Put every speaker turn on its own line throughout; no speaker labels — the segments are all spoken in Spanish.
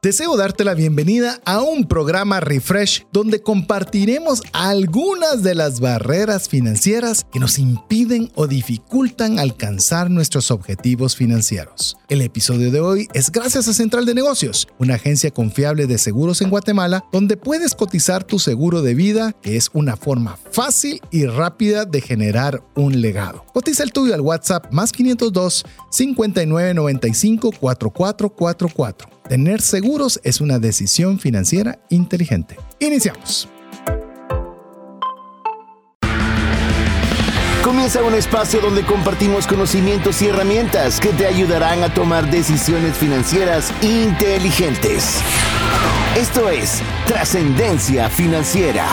Deseo darte la bienvenida a un programa Refresh donde compartiremos algunas de las barreras financieras que nos impiden o dificultan alcanzar nuestros objetivos financieros. El episodio de hoy es gracias a Central de Negocios, una agencia confiable de seguros en Guatemala donde puedes cotizar tu seguro de vida, que es una forma fácil y rápida de generar un legado. Cotiza el tuyo al WhatsApp más 502 5995 4444. Tener seguros es una decisión financiera inteligente. Iniciamos.
Comienza un espacio donde compartimos conocimientos y herramientas que te ayudarán a tomar decisiones financieras inteligentes. Esto es Trascendencia Financiera.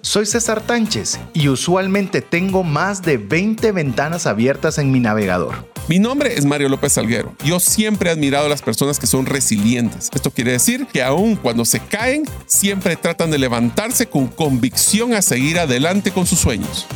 Soy César Tánchez y usualmente tengo más de 20 ventanas abiertas en mi navegador.
Mi nombre es Mario López Salguero. Yo siempre he admirado a las personas que son resilientes. Esto quiere decir que aun cuando se caen, siempre tratan de levantarse con convicción a seguir adelante con sus sueños.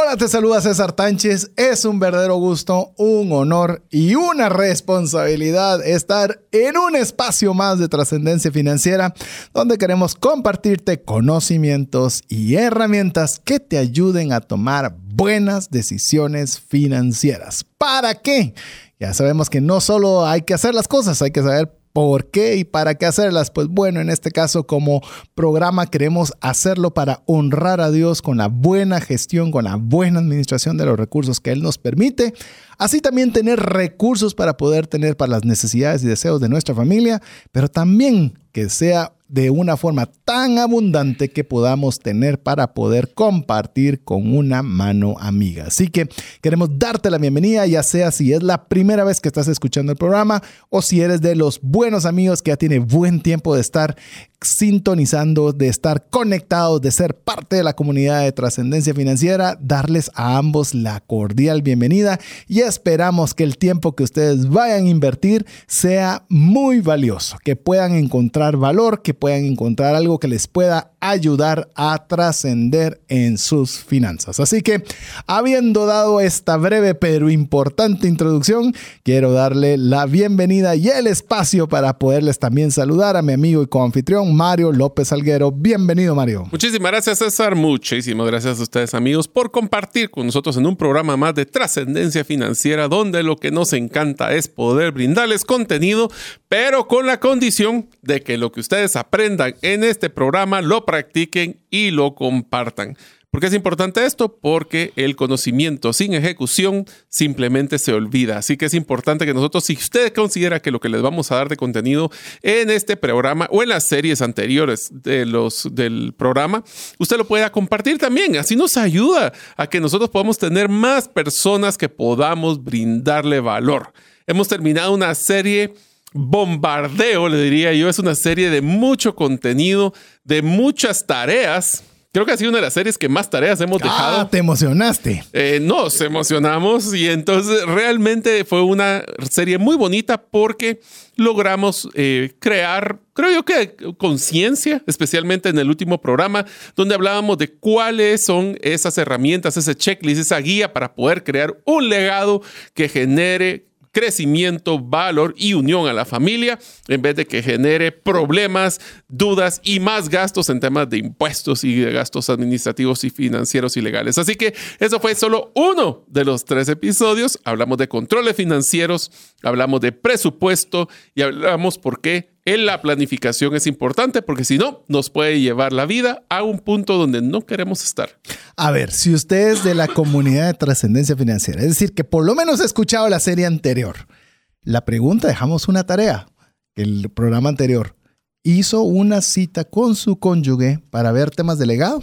Hola, te saluda César Tánchez. Es un verdadero gusto, un honor y una responsabilidad estar en un espacio más de trascendencia financiera donde queremos compartirte conocimientos y herramientas que te ayuden a tomar buenas decisiones financieras. ¿Para qué? Ya sabemos que no solo hay que hacer las cosas, hay que saber ¿Por qué y para qué hacerlas? Pues bueno, en este caso como programa queremos hacerlo para honrar a Dios con la buena gestión, con la buena administración de los recursos que Él nos permite. Así también tener recursos para poder tener para las necesidades y deseos de nuestra familia, pero también que sea de una forma tan abundante que podamos tener para poder compartir con una mano amiga. Así que queremos darte la bienvenida, ya sea si es la primera vez que estás escuchando el programa o si eres de los buenos amigos que ya tiene buen tiempo de estar sintonizando, de estar conectados, de ser parte de la comunidad de trascendencia financiera, darles a ambos la cordial bienvenida y esperamos que el tiempo que ustedes vayan a invertir sea muy valioso, que puedan encontrar valor, que puedan encontrar algo que les pueda ayudar a trascender en sus finanzas. Así que, habiendo dado esta breve pero importante introducción, quiero darle la bienvenida y el espacio para poderles también saludar a mi amigo y coanfitrión Mario López Alguero. Bienvenido, Mario.
Muchísimas gracias, César. Muchísimas gracias a ustedes, amigos, por compartir con nosotros en un programa más de trascendencia financiera, donde lo que nos encanta es poder brindarles contenido, pero con la condición de que lo que ustedes aprendan en este programa lo practiquen y lo compartan. ¿Por qué es importante esto? Porque el conocimiento sin ejecución simplemente se olvida. Así que es importante que nosotros, si usted considera que lo que les vamos a dar de contenido en este programa o en las series anteriores de los, del programa, usted lo pueda compartir también. Así nos ayuda a que nosotros podamos tener más personas que podamos brindarle valor. Hemos terminado una serie bombardeo, le diría yo. Es una serie de mucho contenido, de muchas tareas. Creo que ha sido una de las series que más tareas hemos dejado.
Ah, te emocionaste.
Eh, nos emocionamos y entonces realmente fue una serie muy bonita porque logramos eh, crear, creo yo que conciencia, especialmente en el último programa, donde hablábamos de cuáles son esas herramientas, ese checklist, esa guía para poder crear un legado que genere crecimiento, valor y unión a la familia, en vez de que genere problemas, dudas y más gastos en temas de impuestos y de gastos administrativos y financieros y legales. Así que eso fue solo uno de los tres episodios. Hablamos de controles financieros, hablamos de presupuesto y hablamos por qué en la planificación es importante porque si no, nos puede llevar la vida a un punto donde no queremos estar.
A ver, si usted es de la comunidad de trascendencia financiera, es decir, que por lo menos ha escuchado la serie anterior, la pregunta, dejamos una tarea, el programa anterior hizo una cita con su cónyuge para ver temas de legado.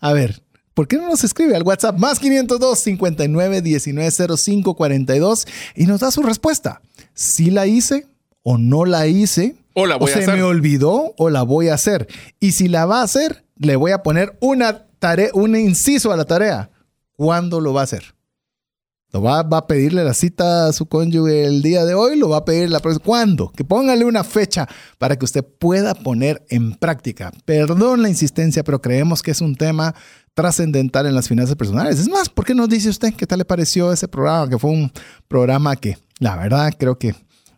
A ver, ¿por qué no nos escribe al WhatsApp más 502 59 19 05 42 y nos da su respuesta? Si la hice, o no la hice,
o, la voy
se me olvidó, o la voy a hacer. Y si la va a hacer, le voy a poner una tarea, un inciso a la tarea. ¿Cuándo lo va a hacer? ¿Lo va, va, a pedirle la cita a su cónyuge el día de hoy? ¿Lo va a pedir la próxima? ¿Cuándo? Que póngale una fecha para que usted pueda poner en práctica. Perdón la insistencia, pero creemos que es un tema trascendental en las finanzas personales. Es más, ¿por qué no dice usted qué tal le pareció ese programa? Que fue un programa que, la verdad, creo que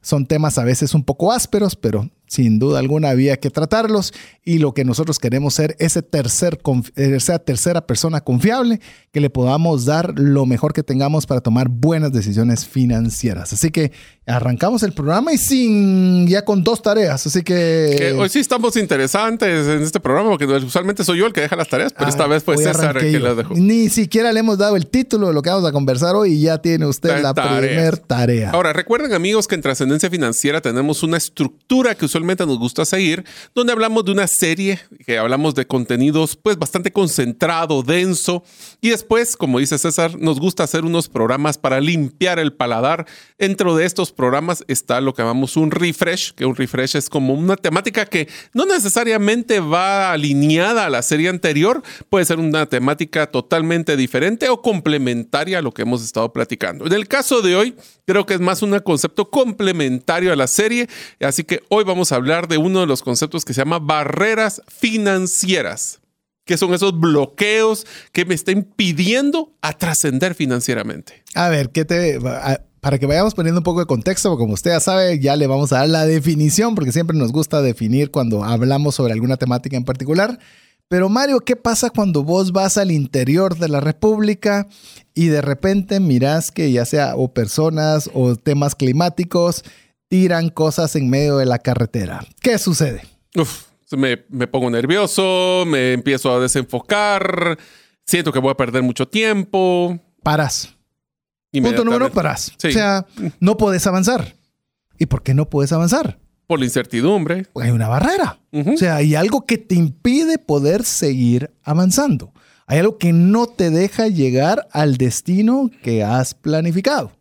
son temas a veces un poco ásperos, pero sin duda alguna había que tratarlos y lo que nosotros queremos ser ese tercer, esa tercera persona confiable que le podamos dar lo mejor que tengamos para tomar buenas decisiones financieras. Así que arrancamos el programa y sin ya con dos tareas, así que...
hoy sí estamos interesantes en este programa porque usualmente soy yo el que deja las tareas, pero esta ah, vez fue César el que las dejó.
Ni siquiera le hemos dado el título de lo que vamos a conversar hoy y ya tiene usted la, primera tarea.
Ahora, recuerden amigos que en Trascendencia Financiera tenemos una estructura que usualmente nos gusta seguir, donde hablamos de una serie, que hablamos de contenidos pues bastante concentrado, denso, y después, como dice César, nos gusta hacer unos programas para limpiar el paladar. Dentro de estos programas está lo que llamamos un refresh, que un refresh es como una temática que no necesariamente va alineada a la serie anterior, puede ser una temática totalmente diferente o complementaria a lo que hemos estado platicando. En el caso de hoy, creo que es más un concepto complementario a la serie, así que hoy vamos hablar de uno de los conceptos que se llama barreras financieras que son esos bloqueos que me están impidiendo a trascender financieramente.
A ver, ¿qué te, para que vayamos poniendo un poco de contexto, como usted ya sabe, ya le vamos a dar la definición, porque siempre nos gusta definir cuando hablamos sobre alguna temática en particular. Pero Mario, ¿qué pasa cuando vos vas al interior de la República y de repente miras que ya sea o personas o temas climáticos tiran cosas en medio de la carretera? ¿Qué sucede?
Uf, me, pongo nervioso, me empiezo a desenfocar, siento que voy a perder mucho tiempo.
Paras. Punto número, paras. O sea, no puedes avanzar. ¿Y por qué no puedes avanzar?
Por la incertidumbre.
hay una barrera. O sea, hay algo que te impide poder seguir avanzando. Hay algo que no te deja llegar al destino que has planificado.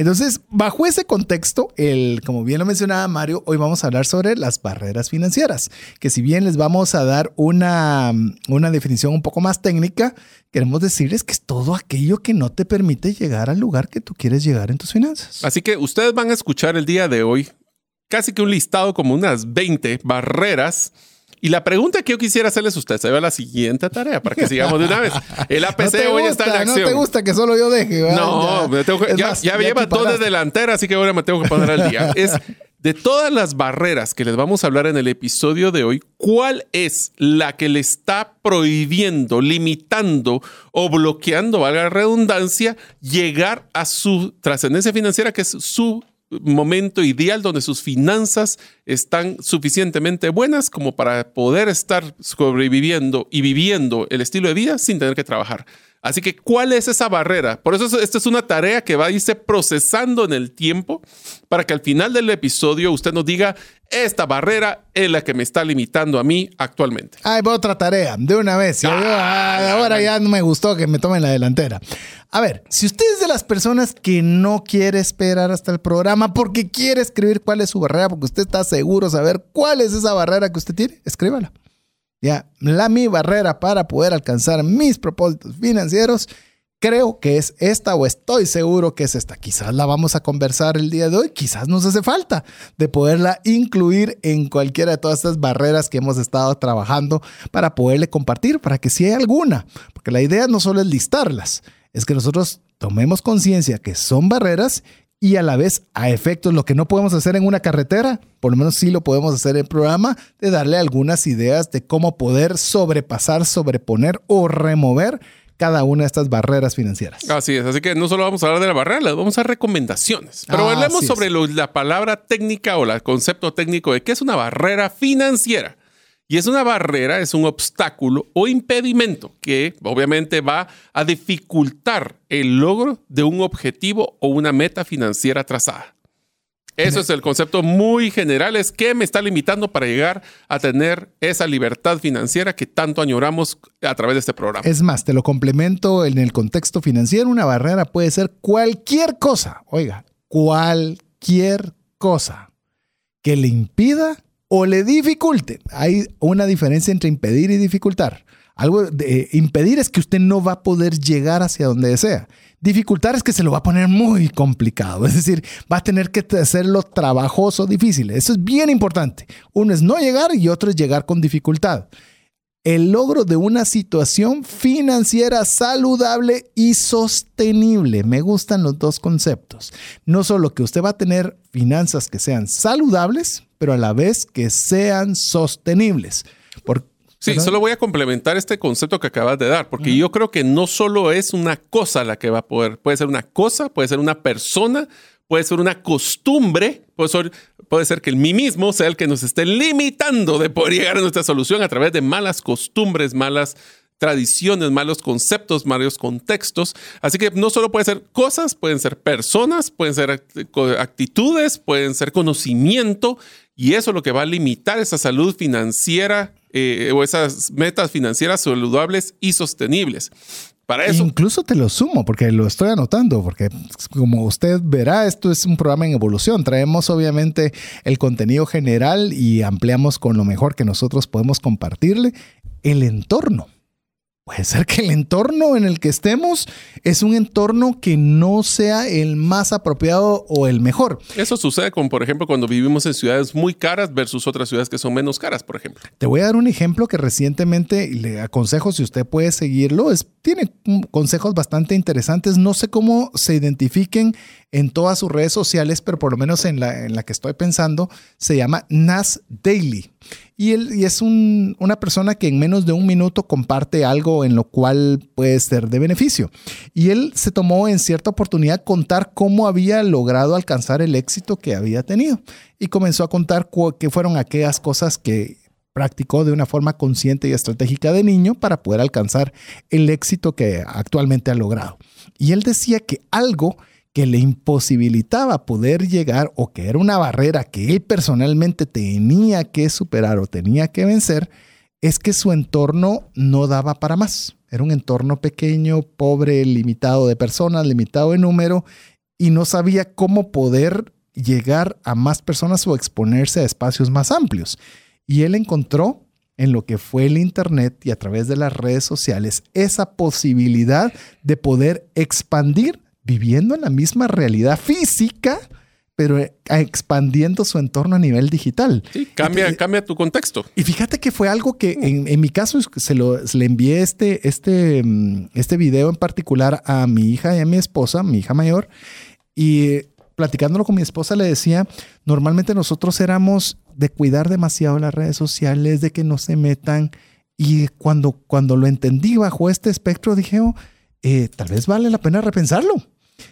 Entonces, bajo ese contexto, el, como bien lo mencionaba Mario, hoy vamos a hablar sobre las barreras financieras, que si bien les vamos a dar una, una definición un poco más técnica, queremos decirles que es todo aquello que no te permite llegar al lugar que tú quieres llegar en tus finanzas.
Así que ustedes van a escuchar el día de hoy casi que un listado como unas 20 barreras y la pregunta que yo quisiera hacerles a ustedes, se va la siguiente tarea para que sigamos de una vez. El APC hoy está en acción.
No te gusta que solo yo deje.
No, ya, ya, lleva todo de delantera, así que ahora me tengo que poner al día. Es de todas las barreras que les vamos a hablar en el episodio de hoy, ¿cuál es la que le está prohibiendo, limitando o bloqueando, valga la redundancia, llegar a su trascendencia financiera, que es su momento ideal donde sus finanzas están suficientemente buenas como para poder estar sobreviviendo y viviendo el estilo de vida sin tener que trabajar. Así que, ¿cuál es esa barrera? Por eso esta es una tarea que va a irse procesando en el tiempo para que al final del episodio usted nos diga, esta barrera es la que me está limitando a mí actualmente.
Hay otra tarea, de una vez. Ah, ahora ya no me gustó que me tomen la delantera. A ver, si usted es de las personas que no quiere esperar hasta el programa porque quiere escribir cuál es su barrera, porque usted está seguro saber cuál es esa barrera que usted tiene, escríbala. Ya, la mi barrera para poder alcanzar mis propósitos financieros, creo que es esta o estoy seguro que es esta. Quizás la vamos a conversar el día de hoy, quizás nos hace falta de poderla incluir en cualquiera de todas estas barreras que hemos estado trabajando para poderle compartir, para que si hay alguna, porque la idea no solo es listarlas, es que nosotros tomemos conciencia que son barreras y a la vez a efectos lo que no podemos hacer en una carretera, por lo menos sí lo podemos hacer en el programa, de darle algunas ideas de cómo poder sobrepasar, sobreponer o remover cada una de estas barreras financieras.
Así es, así que no solo vamos a hablar de la barrera, vamos a recomendaciones, pero hablemos sobre la palabra técnica o el concepto técnico de qué es una barrera financiera. Y es una barrera, es un obstáculo o impedimento que obviamente va a dificultar el logro de un objetivo o una meta financiera trazada. Eso es el concepto muy general, es que me está limitando para llegar a tener esa libertad financiera que tanto añoramos a través de este programa.
Es más, te lo complemento en el contexto financiero, una barrera puede ser cualquier cosa, oiga, cualquier cosa que le impida o le dificulte. Hay una diferencia entre impedir y dificultar. Algo de impedir es que usted no va a poder llegar hacia donde desea. Dificultar es que se lo va a poner muy complicado. Es decir, va a tener que hacerlo trabajoso, difícil. Eso es bien importante. Uno es no llegar y otro es llegar con dificultad. el logro de una situación financiera saludable y sostenible. Me gustan los dos conceptos. No solo que usted va a tener finanzas que sean saludables, pero a la vez que sean sostenibles.
Sí, solo voy a complementar este concepto que acabas de dar, porque yo creo que no solo es una cosa la que va a poder, puede ser una cosa, puede ser una persona, puede ser una costumbre, puede ser, puede ser que el mí mismo sea el que nos esté limitando de poder llegar a nuestra solución a través de malas costumbres, malas tradiciones, malos conceptos, malos contextos. Así que no solo pueden ser cosas, pueden ser personas, pueden ser actitudes, pueden ser conocimiento, y eso es lo que va a limitar esa salud financiera eh, o esas metas financieras saludables y sostenibles. Para eso.
Incluso te lo sumo porque lo estoy anotando, porque como usted verá, esto es un programa en evolución. Traemos obviamente el contenido general y ampliamos con lo mejor que nosotros podemos compartirle el entorno. Puede ser que el entorno en el que estemos es un entorno que no sea el más apropiado o el mejor.
Eso sucede con, por ejemplo, cuando vivimos en ciudades muy caras versus otras ciudades que son menos caras, por ejemplo.
Te voy a dar un ejemplo que recientemente le aconsejo si usted puede seguirlo. Es, tiene consejos bastante interesantes. No sé cómo se identifiquen en todas sus redes sociales, pero por lo menos en la, en la que estoy pensando, se llama Nas Daily. Y, él, y es una persona que en menos de un minuto comparte algo en lo cual puede ser de beneficio. Y él se tomó en cierta oportunidad contar cómo había logrado alcanzar el éxito que había tenido. Y comenzó a contar qué fueron aquellas cosas que practicó de una forma consciente y estratégica de niño para poder alcanzar el éxito que actualmente ha logrado. Y él decía que algo que le imposibilitaba poder llegar o que era una barrera que él personalmente tenía que superar o tenía que vencer, es que su entorno no daba para más. Era un entorno pequeño, pobre, limitado de personas, limitado de número, y no sabía cómo poder llegar a más personas o exponerse a espacios más amplios. Y él encontró en lo que fue el Internet y a través de las redes sociales esa posibilidad de poder expandir viviendo en la misma realidad física, pero eh, expandiendo su entorno a nivel digital.
Sí, cambia, cambia tu contexto.
Y fíjate que fue algo que en, mi caso se, lo, le envié este, este, mm, este video en particular a mi hija y a mi esposa, mi hija mayor, y platicándolo con mi esposa le decía, normalmente nosotros éramos de cuidar demasiado las redes sociales, de que no se metan, y cuando, cuando lo entendí bajo este espectro dije, oh, eh, tal vez vale la pena repensarlo.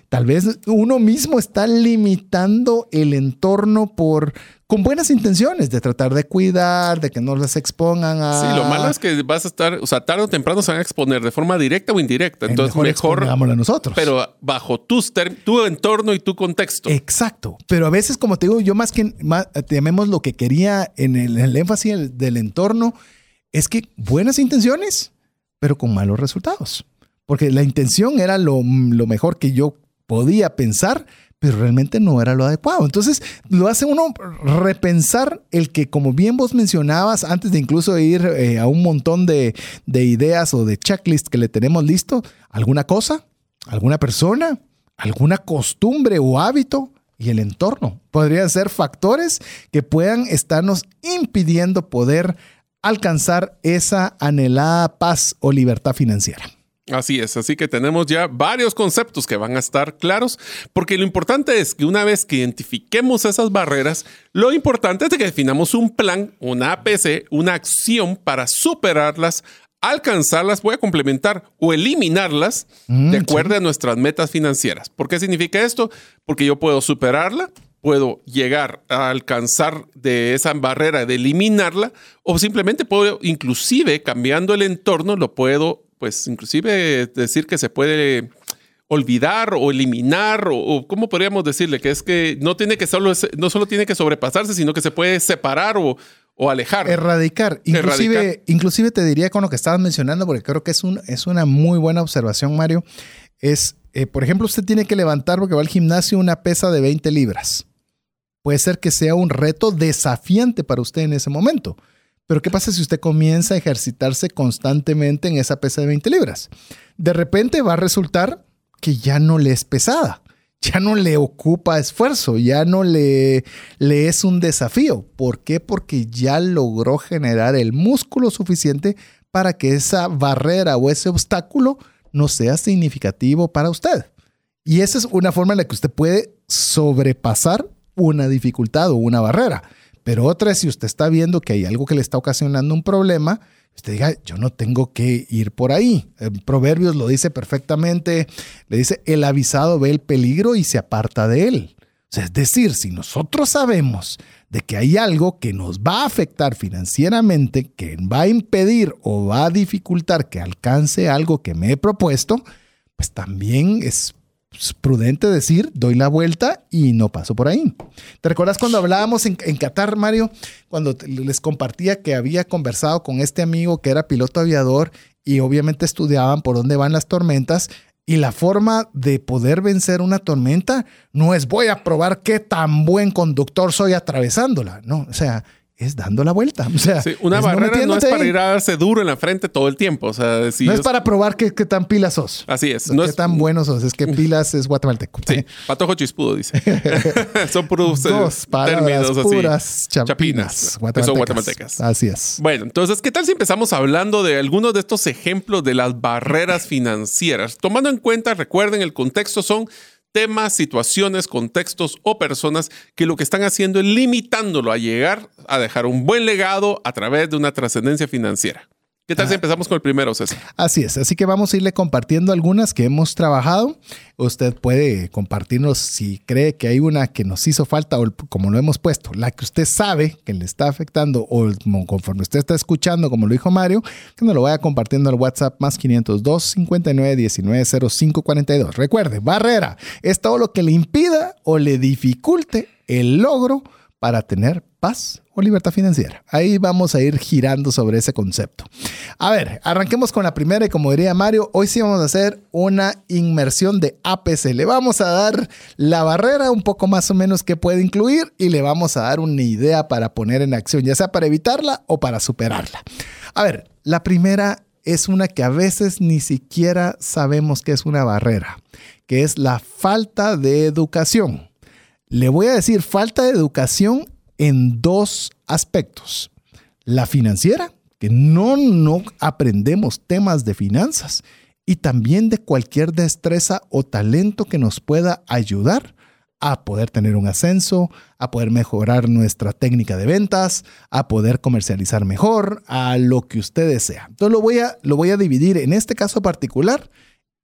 Tal vez uno mismo está limitando el entorno por con buenas intenciones de tratar de cuidar, de que no les expongan a.
Sí, lo malo es que vas a estar, o sea, tarde o temprano se van a exponer de forma directa o indirecta. Entonces, mejor.
mejor nosotros.
Pero bajo tus tu entorno y tu contexto.
Exacto. Pero a veces, como te digo, yo más que más, llamemos lo que quería en el, el énfasis del entorno, es que buenas intenciones, pero con malos resultados porque la intención era lo, mejor que yo podía pensar, pero realmente no era lo adecuado. Entonces lo hace uno repensar el que, como bien vos mencionabas, antes de incluso ir eh, a un montón de, de, ideas o de checklists que le tenemos listo, alguna cosa, alguna persona, alguna costumbre o hábito y el entorno. Podrían ser factores que puedan estarnos impidiendo poder alcanzar esa anhelada paz o libertad financiera.
Así es, así que tenemos ya varios conceptos que van a estar claros, porque lo importante es que una vez que identifiquemos esas barreras, lo importante es que definamos un plan, una APC, una acción para superarlas, alcanzarlas, voy a complementar o eliminarlas mm, de acuerdo a nuestras metas financieras. ¿Por qué significa esto? Porque yo puedo superarla, puedo llegar a alcanzar de esa barrera, de eliminarla, o simplemente puedo, inclusive cambiando el entorno, lo puedo pues inclusive decir que se puede olvidar o eliminar o, cómo podríamos decirle que es que no tiene que solo no solo tiene que sobrepasarse sino que se puede separar o, alejar.
Erradicar. Inclusive inclusive te diría con lo que estabas mencionando porque creo que es un es una muy buena observación Mario es eh, por ejemplo usted tiene que levantar porque va al gimnasio una pesa de 20 libras. Puede ser que sea un reto desafiante para usted en ese momento pero ¿qué pasa si usted comienza a ejercitarse constantemente en esa pesa de 20 libras? De repente va a resultar que ya no le es pesada, ya no le ocupa esfuerzo, ya no le, le es un desafío. ¿Por qué? Porque ya logró generar el músculo suficiente para que esa barrera o ese obstáculo no sea significativo para usted. Y esa es una forma en la que usted puede sobrepasar una dificultad o una barrera. Pero otra es si usted está viendo que hay algo que le está ocasionando un problema, usted diga, yo no tengo que ir por ahí. Proverbios lo dice perfectamente, le dice, el avisado ve el peligro y se aparta de él. es decir, si nosotros sabemos de que hay algo que nos va a afectar financieramente, que va a impedir o va a dificultar que alcance algo que me he propuesto, pues también es prudente decir, doy la vuelta y no paso por ahí. ¿Te recuerdas cuando hablábamos en, en, Qatar, Mario? Cuando les compartía que había conversado con este amigo que era piloto aviador y obviamente estudiaban por dónde van las tormentas y la forma de poder vencer una tormenta no es voy a probar qué tan buen conductor soy atravesándola. No, o sea, es dando la vuelta. O sea,
una barrera no es para ir a darse duro en la frente todo el tiempo. O sea,
no es, para probar qué, tan pilas sos.
Así es.
No qué tan buenos sos. Es que pilas es guatemalteco.
Sí, patojo chispudo, dice. Son puros eh, Dos términos
puras chapinas,
guatemaltecas. Son guatemaltecas.
Así es.
Bueno, entonces, ¿qué tal si empezamos hablando de algunos de estos ejemplos de las barreras financieras? Tomando en cuenta, recuerden, el contexto son temas, situaciones, contextos o personas que lo que están haciendo es limitándolo a llegar a dejar un buen legado a través de una trascendencia financiera. ¿Qué tal si empezamos con el primero, César?
Así es, así que vamos a irle compartiendo algunas que hemos trabajado. Usted puede compartirnos si cree que hay una que nos hizo falta o como lo hemos puesto, la que usted sabe que le está afectando o conforme usted está escuchando, como lo dijo Mario, que nos lo vaya compartiendo al WhatsApp más 502 59 19 05 42. Recuerde, barrera es todo lo que le impida o le dificulte el logro para tener paz o libertad financiera. Ahí vamos a ir girando sobre ese concepto. A ver, arranquemos con la primera y como diría Mario, hoy sí vamos a hacer una inmersión de APC. Le vamos a dar la barrera un poco más o menos que puede incluir y le vamos a dar una idea para poner en acción, ya sea para evitarla o para superarla. A ver, la primera es una que a veces ni siquiera sabemos que es una barrera, que es la falta de educación. Le voy a decir falta de educación en dos aspectos. La financiera, que no, no aprendemos temas de finanzas, y también de cualquier destreza o talento que nos pueda ayudar a poder tener un ascenso, a poder mejorar nuestra técnica de ventas, a poder comercializar mejor, a lo que usted desea. Entonces lo voy a, lo voy a dividir en este caso particular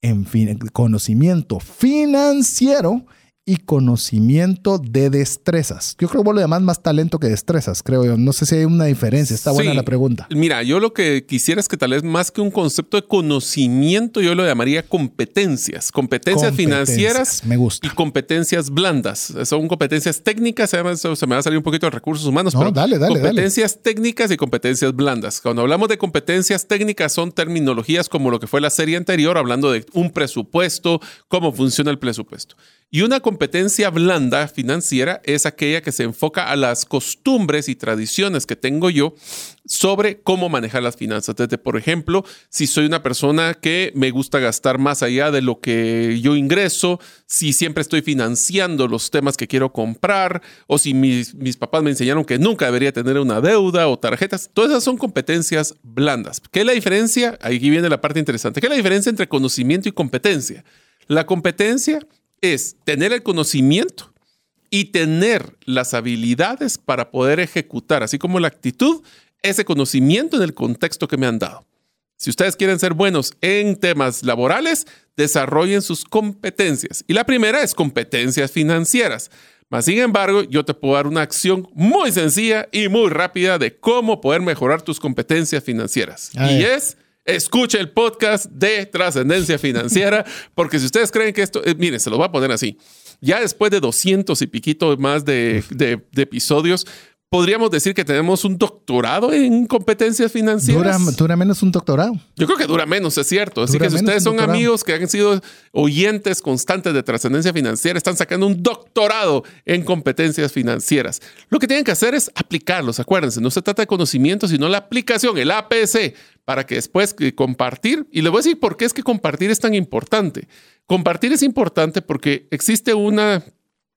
en conocimiento financiero y conocimiento de destrezas. Yo creo que vos lo llamás más talento que destrezas, creo yo. No sé si hay una diferencia. Está buena la pregunta.
Mira, yo lo que quisiera es que tal vez más que un concepto de conocimiento, yo lo llamaría competencias. Competencias, financieras
me gusta.
y competencias blandas. Son competencias técnicas, además se me va a salir un poquito de recursos humanos, pero
dale, dale,
competencias técnicas y competencias blandas. Cuando hablamos de competencias técnicas son terminologías como lo que fue la serie anterior, hablando de un presupuesto, cómo funciona el presupuesto. Y una competencia blanda financiera es aquella que se enfoca a las costumbres y tradiciones que tengo yo sobre cómo manejar las finanzas. Por ejemplo, si soy una persona que me gusta gastar más allá de lo que yo ingreso, si siempre estoy financiando los temas que quiero comprar, o si mis, mis papás me enseñaron que nunca debería tener una deuda o tarjetas, todas esas son competencias blandas. ¿Qué es la diferencia? Ahí viene la parte interesante. ¿Qué es la diferencia entre conocimiento y competencia? La competencia es tener el conocimiento y tener las habilidades para poder ejecutar, así como la actitud, ese conocimiento en el contexto que me han dado. Si ustedes quieren ser buenos en temas laborales, desarrollen sus competencias. Y la primera es competencias financieras. Mas, sin embargo, yo te puedo dar una acción muy sencilla y muy rápida de cómo poder mejorar tus competencias financieras. y es escuche el podcast de trascendencia financiera, porque si ustedes creen que esto, eh, miren, se lo va a poner así. Ya después de 200 y piquito más de, de episodios, podríamos decir que tenemos un doctorado en competencias financieras.
Dura, dura, menos un doctorado.
Yo creo que dura menos, es cierto. Así que si ustedes son amigos que han sido oyentes constantes de trascendencia financiera, están sacando un doctorado en competencias financieras. Lo que tienen que hacer es aplicarlos. Acuérdense, no se trata de conocimiento, sino la aplicación, el APC, para que después compartir. Y les voy a decir por qué es que compartir es tan importante. Compartir es importante porque existe una,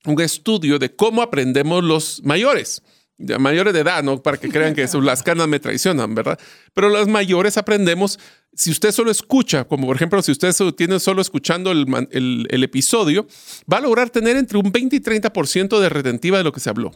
un estudio de cómo aprendemos los mayores. Mayores de edad, ¿no? Para que crean que las canas me traicionan, ¿verdad? Pero las mayores aprendemos, si usted solo escucha, como por ejemplo, si usted tiene solo escuchando el, el episodio, va a lograr tener entre un 20 y 30% de retentiva de lo que se habló.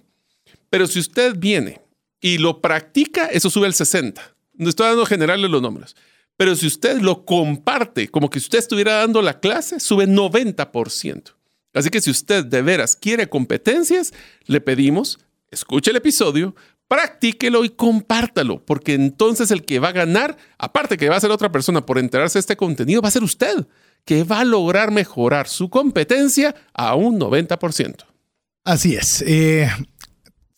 Pero si usted viene y lo practica, eso sube al 60. No estoy dando generales los números. Pero si usted lo comparte como que usted estuviera dando la clase, sube 90%. Así que si usted de veras quiere competencias, le pedimos, escuche el episodio, practíquelo y compártalo, porque entonces el que va a ganar, aparte que va a ser otra persona por enterarse de este contenido, va a ser usted, que va a lograr mejorar su competencia a un 90%.
Así es. Eh,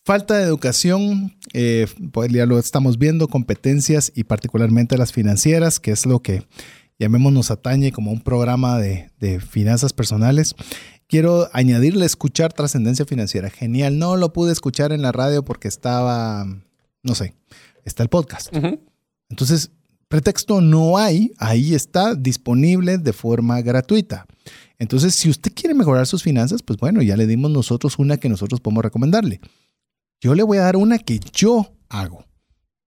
falta de educación, eh, pues ya lo estamos viendo, competencias y particularmente las financieras, que es lo que llamémonos atañe como un programa de, de finanzas personales quiero añadirle escuchar trascendencia financiera. Genial. No lo pude escuchar en la radio porque estaba, no sé, está el podcast. Entonces, pretexto no hay, ahí está disponible de forma gratuita. Entonces, si usted quiere mejorar sus finanzas, pues bueno, ya le dimos nosotros una que nosotros podemos recomendarle. Yo le voy a dar una que yo hago.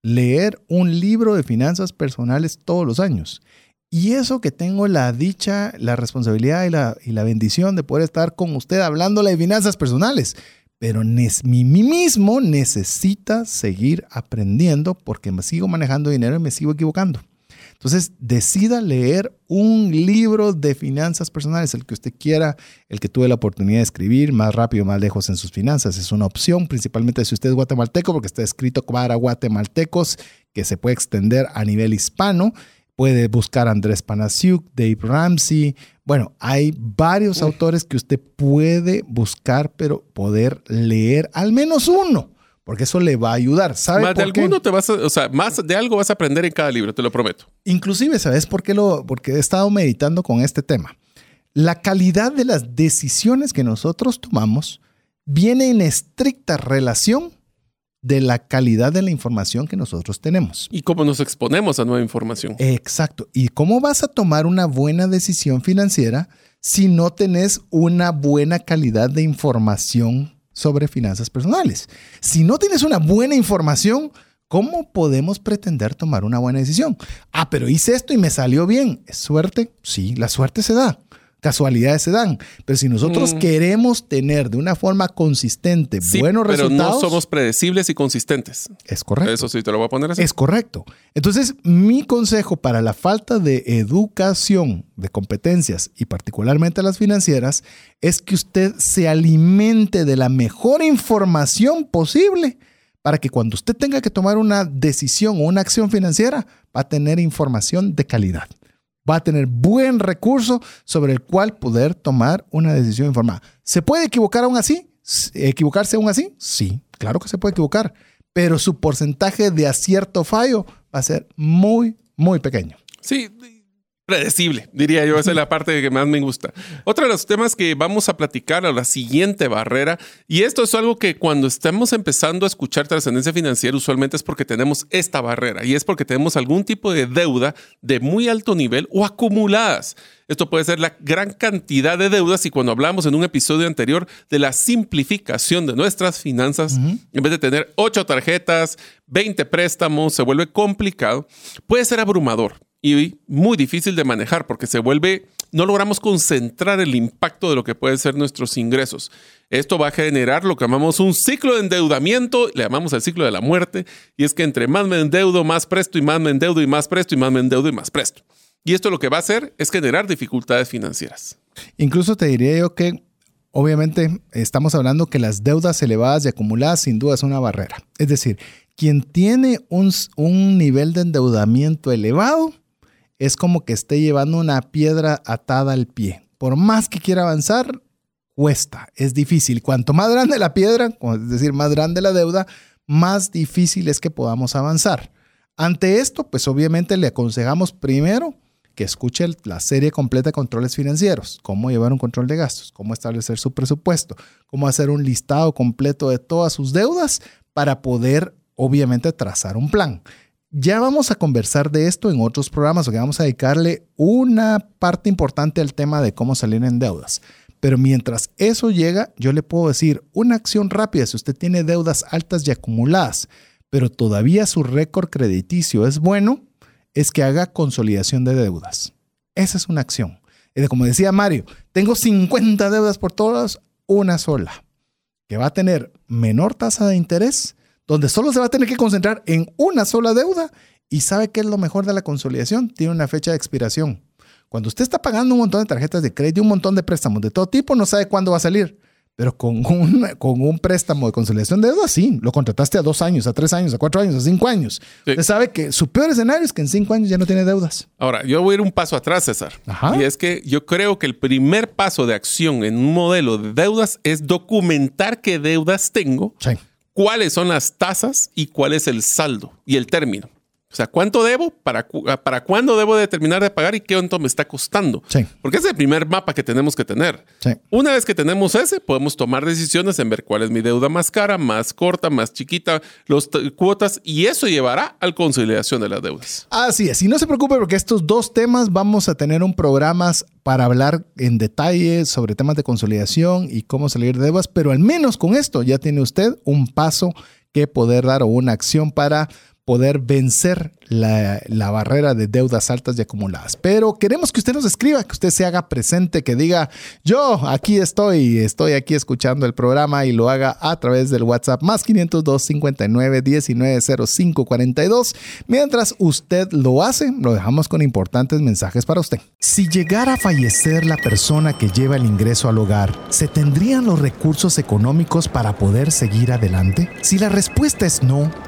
Leer un libro de finanzas personales todos los años. Y eso que tengo la dicha, la responsabilidad y la, y la bendición de poder estar con usted hablándole de finanzas personales. Pero mi, mí mismo necesita seguir aprendiendo porque me sigo manejando dinero y me sigo equivocando. Entonces, decida leer un libro de finanzas personales, el que usted quiera, el que tuve la oportunidad de escribir, más rápido, más lejos en sus finanzas. Es una opción, principalmente si usted es guatemalteco, porque está escrito para guatemaltecos, que se puede extender a nivel hispano Puede buscar Andrés Panasiuk, Dave Ramsey. Bueno, hay varios autores que usted puede buscar, pero poder leer al menos uno, porque eso le va a ayudar. ¿Sabe
más de alguno te vas a, o sea, más de algo vas a aprender en cada libro, te lo prometo.
Inclusive, ¿sabes por qué lo? Porque he estado meditando con este tema. La calidad de las decisiones que nosotros tomamos viene en estricta relación de la calidad de la información que nosotros tenemos.
Y cómo nos exponemos a nueva información.
Exacto. ¿Y cómo vas a tomar una buena decisión financiera si no tenés una buena calidad de información sobre finanzas personales? Si no tienes una buena información, ¿cómo podemos pretender tomar una buena decisión? Ah, pero hice esto y me salió bien. ¿Es suerte? Sí, la suerte se da casualidades se dan. Pero si nosotros mm. queremos tener de una forma consistente buenos resultados. Pero no
somos predecibles y consistentes.
Es correcto.
Eso sí te lo voy a poner así.
Es correcto. Entonces, mi consejo para la falta de educación de competencias y particularmente las financieras es que usted se alimente de la mejor información posible para que cuando usted tenga que tomar una decisión o una acción financiera, va a tener información de calidad va a tener buen recurso sobre el cual poder tomar una decisión informada. ¿Se puede equivocar aún así? ¿Equivocarse aún así? Sí, claro que se puede equivocar, pero su porcentaje de acierto fallo va a ser muy, muy pequeño.
Sí, predecible, diría yo. Esa es la parte que más me gusta. Otro de los temas que vamos a platicar a la siguiente barrera, y esto es algo que cuando estamos empezando a escuchar trascendencia financiera, usualmente es porque tenemos esta barrera, y es porque tenemos algún tipo de deuda de muy alto nivel o acumuladas. Esto puede ser la gran cantidad de deudas y cuando hablamos en un episodio anterior de la simplificación de nuestras finanzas, en vez de tener ocho tarjetas, 20 préstamos, se vuelve complicado, puede ser abrumador y muy difícil de manejar porque se vuelve, no logramos concentrar el impacto de lo que pueden ser nuestros ingresos. Esto va a generar lo que llamamos un ciclo de endeudamiento, le llamamos el ciclo de la muerte, y es que entre más me endeudo, más presto, y más me endeudo, y más presto, y más me endeudo, y más presto. Y esto lo que va a hacer es generar dificultades financieras.
Incluso te diría yo que obviamente estamos hablando que las deudas elevadas y acumuladas sin duda es una barrera. Es decir, quien tiene un, un nivel de endeudamiento elevado, es como que esté llevando una piedra atada al pie. Por más que quiera avanzar, cuesta, es difícil. Cuanto más grande la piedra, es decir, más grande la deuda, más difícil es que podamos avanzar. Ante esto, pues obviamente le aconsejamos primero que escuche la serie completa de controles financieros, cómo llevar un control de gastos, cómo establecer su presupuesto, cómo hacer un listado completo de todas sus deudas para poder, obviamente, trazar un plan. Ya vamos a conversar de esto en otros programas, porque vamos a dedicarle una parte importante al tema de cómo salir en deudas. Pero mientras eso llega, yo le puedo decir una acción rápida si usted tiene deudas altas y acumuladas, pero todavía su récord crediticio es bueno, es que haga consolidación de deudas. Esa es una acción. Como decía Mario, tengo 50 deudas por todas, una sola, que va a tener menor tasa de interés, donde solo se va a tener que concentrar en una sola deuda y sabe qué es lo mejor de la consolidación, tiene una fecha de expiración. Cuando usted está pagando un montón de tarjetas de crédito, un montón de préstamos de todo tipo, no sabe cuándo va a salir. Pero con un, con un préstamo de consolidación de deuda, sí, lo contrataste a dos años, a tres años, a cuatro años, a cinco años. Usted sabe que su peor escenario es que en cinco años ya no tiene deudas.
Ahora, yo voy a ir un paso atrás, César. Y es que yo creo que el primer paso de acción en un modelo de deudas es documentar qué deudas tengo, cuáles son las tasas y cuál es el saldo y el término. O sea, ¿cuánto debo? ¿Para, ah, ¿Para cuándo debo de terminar de pagar y qué cuánto me está costando?
Sí.
Porque es el primer mapa que tenemos que tener.
Sí.
Una vez que tenemos ese, podemos tomar decisiones en ver cuál es mi deuda más cara, más corta, más chiquita, las cuotas, y eso llevará a la conciliación de las deudas.
Así es. Y no se preocupe porque estos dos temas vamos a tener un programa para hablar en detalle sobre temas de consolidación y cómo salir de deudas, pero al menos con esto ya tiene usted un paso que poder dar o una acción para poder vencer la, barrera de deudas altas y acumuladas. Pero queremos que usted nos escriba, que usted se haga presente, que diga, yo aquí estoy, estoy aquí escuchando el programa y lo haga a través del WhatsApp más 502 59 19 05 42. Mientras usted lo hace, lo dejamos con importantes mensajes para usted. Si llegara a fallecer la persona que lleva el ingreso al hogar, ¿se tendrían los recursos económicos para poder seguir adelante? Si la respuesta es no,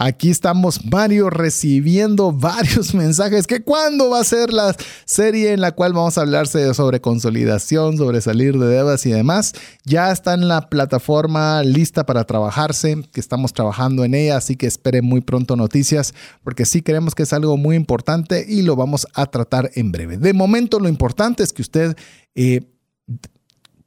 Aquí estamos, Mario, recibiendo varios mensajes. que cuándo va a ser la serie en la cual vamos a hablar sobre consolidación, sobre salir de deudas y demás? Ya está en la plataforma lista para trabajarse, que estamos trabajando en ella, así que espere muy pronto noticias, porque sí creemos que es algo muy importante y lo vamos a tratar en breve. De momento, lo importante es que usted... Eh,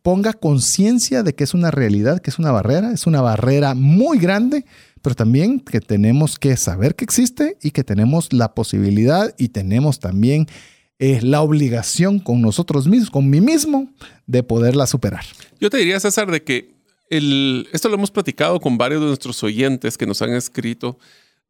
ponga conciencia de que es una realidad, que es una barrera, es una barrera muy grande pero también que tenemos que saber que existe y que tenemos la posibilidad y tenemos también eh, la obligación con nosotros mismos, con mí mismo, de poderla superar.
Yo te diría, César, de que el, esto lo hemos platicado con varios de nuestros oyentes que nos han escrito,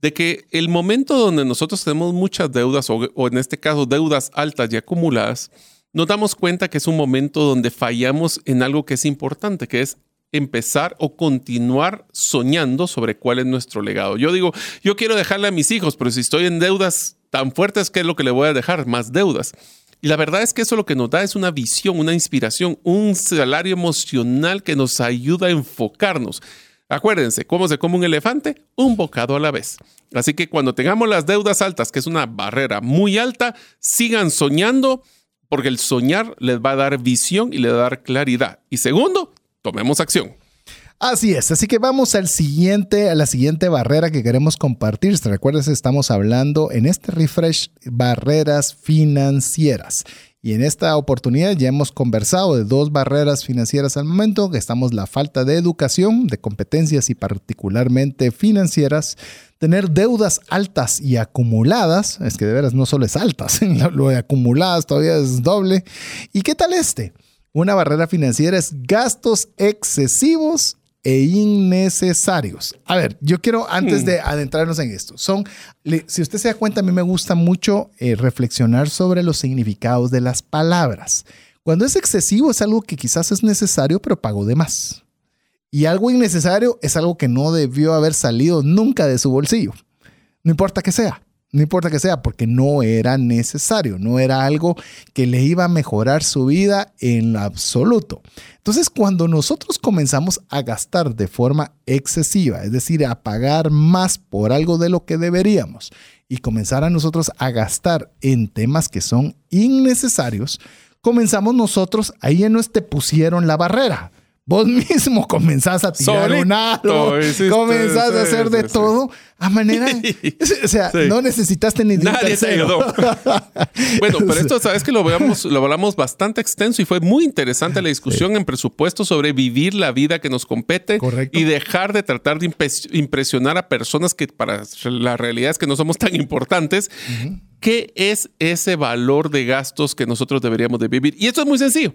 de que el momento donde nosotros tenemos muchas deudas, o, o en este caso deudas altas y acumuladas, nos damos cuenta que es un momento donde fallamos en algo que es importante, que es empezar o continuar soñando sobre cuál es nuestro legado. Yo digo, yo quiero dejarle a mis hijos, pero si estoy en deudas tan fuertes, ¿qué es lo que le voy a dejar? Más deudas. Y la verdad es que eso lo que nos da es una visión, una inspiración, un salario emocional que nos ayuda a enfocarnos. Acuérdense, ¿cómo se come un elefante? Un bocado a la vez. Así que cuando tengamos las deudas altas, que es una barrera muy alta, sigan soñando porque el soñar les va a dar visión y les va a dar claridad. Y segundo, tomemos acción.
Así es, así que vamos al siguiente, a la siguiente barrera que queremos compartir. ¿Te recuerdas? Estamos hablando en este refresh barreras financieras. Y en esta oportunidad ya hemos conversado de dos barreras financieras al momento, que estamos la falta de educación, de competencias y particularmente financieras, tener deudas altas y acumuladas, es que de veras no solo es altas, lo de acumuladas todavía es doble. ¿Y qué tal este? Una barrera financiera es gastos excesivos e innecesarios. A ver, yo quiero antes hmm. de adentrarnos en esto, son, si usted se da cuenta, a mí me gusta mucho eh, reflexionar sobre los significados de las palabras. Cuando es excesivo es algo que quizás es necesario, pero pagó de más. Y algo innecesario es algo que no debió haber salido nunca de su bolsillo. No importa que sea. No importa que sea, porque no era necesario, no era algo que le iba a mejorar su vida en absoluto. Entonces, cuando nosotros comenzamos a gastar de forma excesiva, es decir, a pagar más por algo de lo que deberíamos, y comenzar a nosotros a gastar en temas que son innecesarios, comenzamos nosotros, ahí en no te pusieron la barrera Vos mismo comenzás a tirar un aro, comenzás a hacer de todo a manera. o sea, no necesitaste ni
Nadie te ayudó. bueno, pero esto, sabes que lo, veamos, lo hablamos bastante extenso y fue muy interesante la discusión en presupuesto sobre vivir la vida que nos compete y dejar de tratar de impresionar a personas que para la realidad es que no somos tan importantes. ¿Qué es ese valor de gastos que nosotros deberíamos de vivir? Y esto es muy sencillo.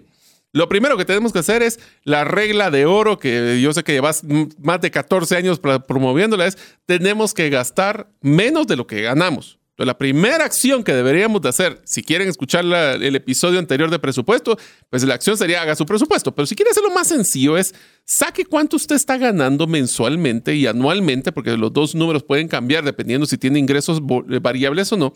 Lo primero que tenemos que hacer es la regla de oro, que yo sé que llevas más de 14 años promoviéndola, es tenemos que gastar menos de lo que ganamos. la primera acción que deberíamos de hacer, si quieren escuchar el episodio anterior de presupuesto, pues la acción sería haga su presupuesto. Pero si quiere hacerlo más sencillo es saque cuánto usted está ganando mensualmente y anualmente, porque los dos números pueden cambiar dependiendo si tiene ingresos variables o no,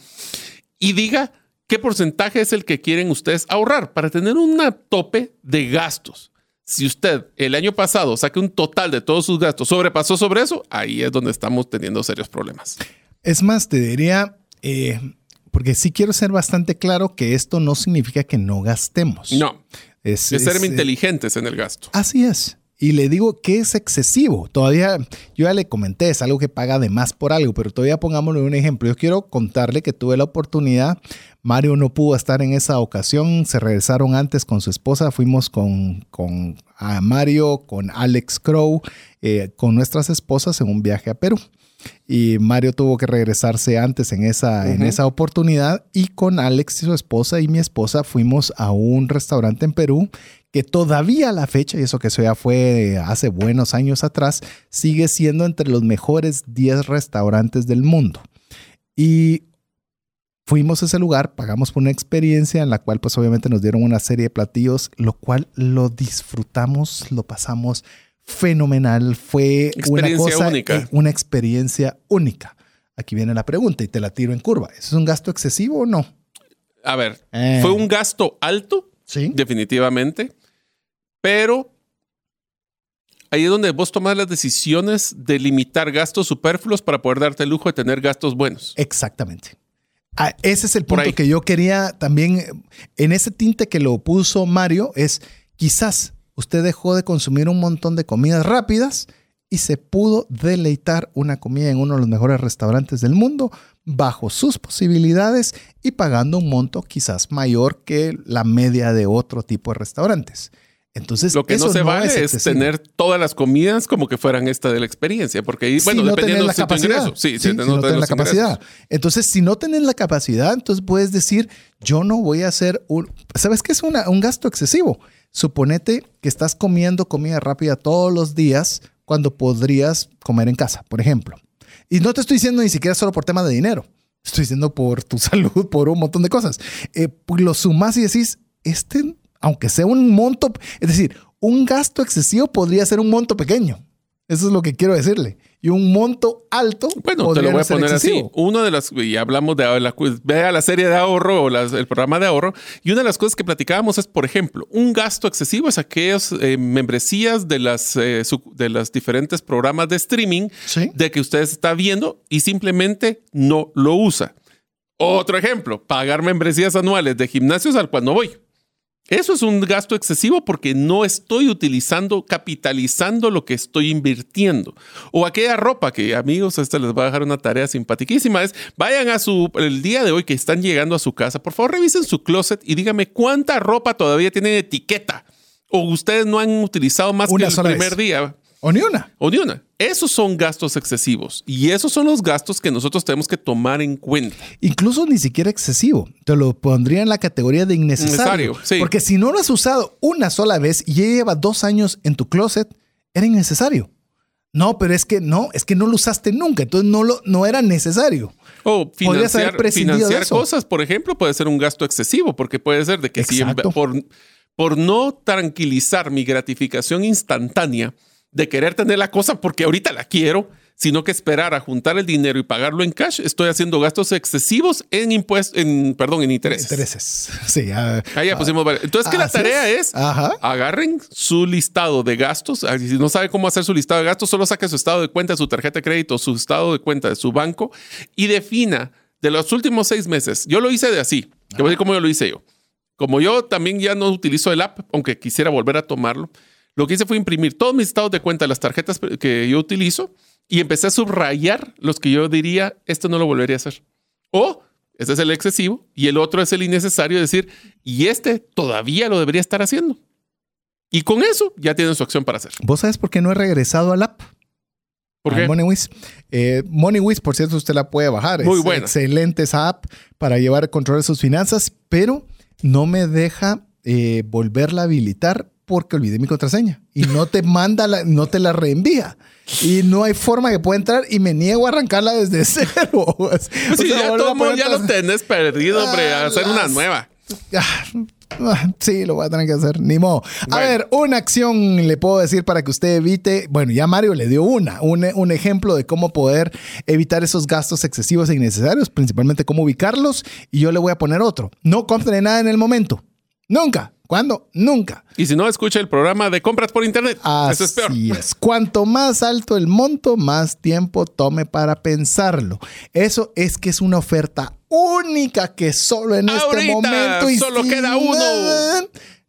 y diga ¿Qué porcentaje es el que quieren ustedes ahorrar para tener un tope de gastos? Si usted el año pasado saque un total de todos sus gastos, sobrepasó sobre eso, ahí es donde estamos teniendo serios problemas.
Es más, te diría, eh, porque sí quiero ser bastante claro que esto no significa que no gastemos.
No. Es, ser eh, inteligentes en el gasto.
Así es. Y le digo que es excesivo. Todavía, yo ya le comenté, es algo que paga de más por algo, pero todavía pongámosle un ejemplo. Yo quiero contarle que tuve la oportunidad, Mario no pudo estar en esa ocasión, se regresaron antes con su esposa, fuimos con, con a Mario, con Alex Crow, eh, con nuestras esposas en un viaje a Perú. Y Mario tuvo que regresarse antes en esa, en esa oportunidad y con Alex y su esposa y mi esposa fuimos a un restaurante en Perú que todavía a la fecha, y eso que eso ya fue hace buenos años atrás, sigue siendo entre los mejores 10 restaurantes del mundo. Y fuimos a ese lugar, pagamos por una experiencia en la cual pues obviamente nos dieron una serie de platillos, lo cual lo disfrutamos, lo pasamos fenomenal, fue una cosa, única. Eh, una experiencia única. Aquí viene la pregunta y te la tiro en curva. ¿Eso es un gasto excesivo o no?
A ver, eh. ¿fue un gasto alto?
Sí.
Definitivamente. Pero ahí es donde vos tomas las decisiones de limitar gastos superfluos para poder darte el lujo de tener gastos buenos.
Exactamente. Ah, ese es el punto que yo quería también, en ese tinte que lo puso Mario, es quizás usted dejó de consumir un montón de comidas rápidas y se pudo deleitar una comida en uno de los mejores restaurantes del mundo bajo sus posibilidades y pagando un monto quizás mayor que la media de otro tipo de restaurantes. Entonces,
lo que no se vale es, tener todas las comidas como que fueran esta de la experiencia, porque bueno, dependiendo
la capacidad.
Sí,
si no, la capacidad. Entonces, si no tenés la capacidad, entonces puedes decir, yo no voy a hacer un, ¿sabes qué es un gasto excesivo? Suponete que estás comiendo comida rápida todos los días cuando podrías comer en casa, por ejemplo. Y no te estoy diciendo ni siquiera solo por tema de dinero. Estoy diciendo por tu salud, por un montón de cosas. Eh, pues lo sumas y decís, este aunque sea un monto, es decir, un gasto excesivo podría ser un monto pequeño. Eso es lo que quiero decirle. Y un monto alto.
Bueno, te lo voy a poner así. Uno de las, y hablamos de la, vea la serie de ahorro o el programa de ahorro. Y una de las cosas que platicábamos es, por ejemplo, un gasto excesivo es aquellas eh, membresías de las, eh, de los diferentes programas de streaming de que usted está viendo y simplemente no lo usa. Otro ejemplo, pagar membresías anuales de gimnasios al cual no voy. Eso es un gasto excesivo porque no estoy utilizando, capitalizando lo que estoy invirtiendo. O aquella ropa que, amigos, esta les va a dejar una tarea simpaticísima, es vayan a su, el día de hoy que están llegando a su casa, por favor revisen su closet y díganme cuánta ropa todavía tiene etiqueta. O ustedes no han utilizado más que el primer día.
O ni una.
O ni una. Esos son gastos excesivos y esos son los gastos que nosotros tenemos que tomar en cuenta.
Incluso ni siquiera excesivo. Te lo pondría en la categoría de innecesario. Porque si no lo has usado una sola vez y ya lleva dos años en tu closet, era innecesario. No, pero es que no, es que no lo usaste nunca, entonces no, lo, no era necesario.
O financiar, financiar cosas, por ejemplo, puede ser un gasto excesivo, porque puede ser de que si por, por no tranquilizar mi gratificación instantánea, de querer tener la cosa porque ahorita la quiero, sino que esperar a juntar el dinero y pagarlo en cash, estoy haciendo gastos excesivos en impuestos, en, perdón, en intereses.
Intereses. Sí. ah,
Ahí ya pusimos. varias. Entonces, que la tarea
es.
es,
Ajá.
agarren su listado de gastos. Si no sabe cómo hacer su listado de gastos, solo saque su estado de cuenta de su tarjeta de crédito, su estado de cuenta de su banco y defina de los últimos seis meses. Yo lo hice de así. Te voy a decir cómo yo lo hice yo. Como yo también ya no utilizo el app, aunque quisiera volver a tomarlo, lo que hice fue imprimir todos mis estados de cuenta, las tarjetas que yo utilizo, y empecé a subrayar los que yo diría, esto no lo volvería a hacer. O, este es el excesivo, y el otro es el innecesario, decir, y este todavía lo debería estar haciendo. Y con eso ya tienen su acción para hacer.
¿Vos sabes por qué no he regresado al app?
¿Por qué?
MoneyWiz. Eh, MoneyWiz, por cierto, usted la puede bajar.
Muy
es
buena.
Excelente esa app para llevar control de sus finanzas, pero no me deja eh, volverla a habilitar porque olvidé mi contraseña y no te manda, la, no te la reenvía. Y no hay forma que pueda entrar y me niego a arrancarla desde cero. O
Pues sí,
sea,
ya todo ya lo tenés perdido, hombre, a hacer una
Alas.
nueva.
Ah, Sí, lo voy a tener que hacer, ni modo. A
Bueno.
ver, una acción le puedo decir para que usted evite, bueno, ya Mario le dio una, un, un ejemplo de cómo poder evitar esos gastos excesivos e innecesarios, principalmente cómo ubicarlos, y yo le voy a poner otro. No compre nada en el momento. Nunca. ¿Cuándo? Nunca.
Y si no, escucha el programa de compras por internet. Eso es peor.
Así es. Cuanto más alto el monto, más tiempo tome para pensarlo. Eso es que es una oferta única que solo en este
Ahorita
momento y
solo
sin
queda uno.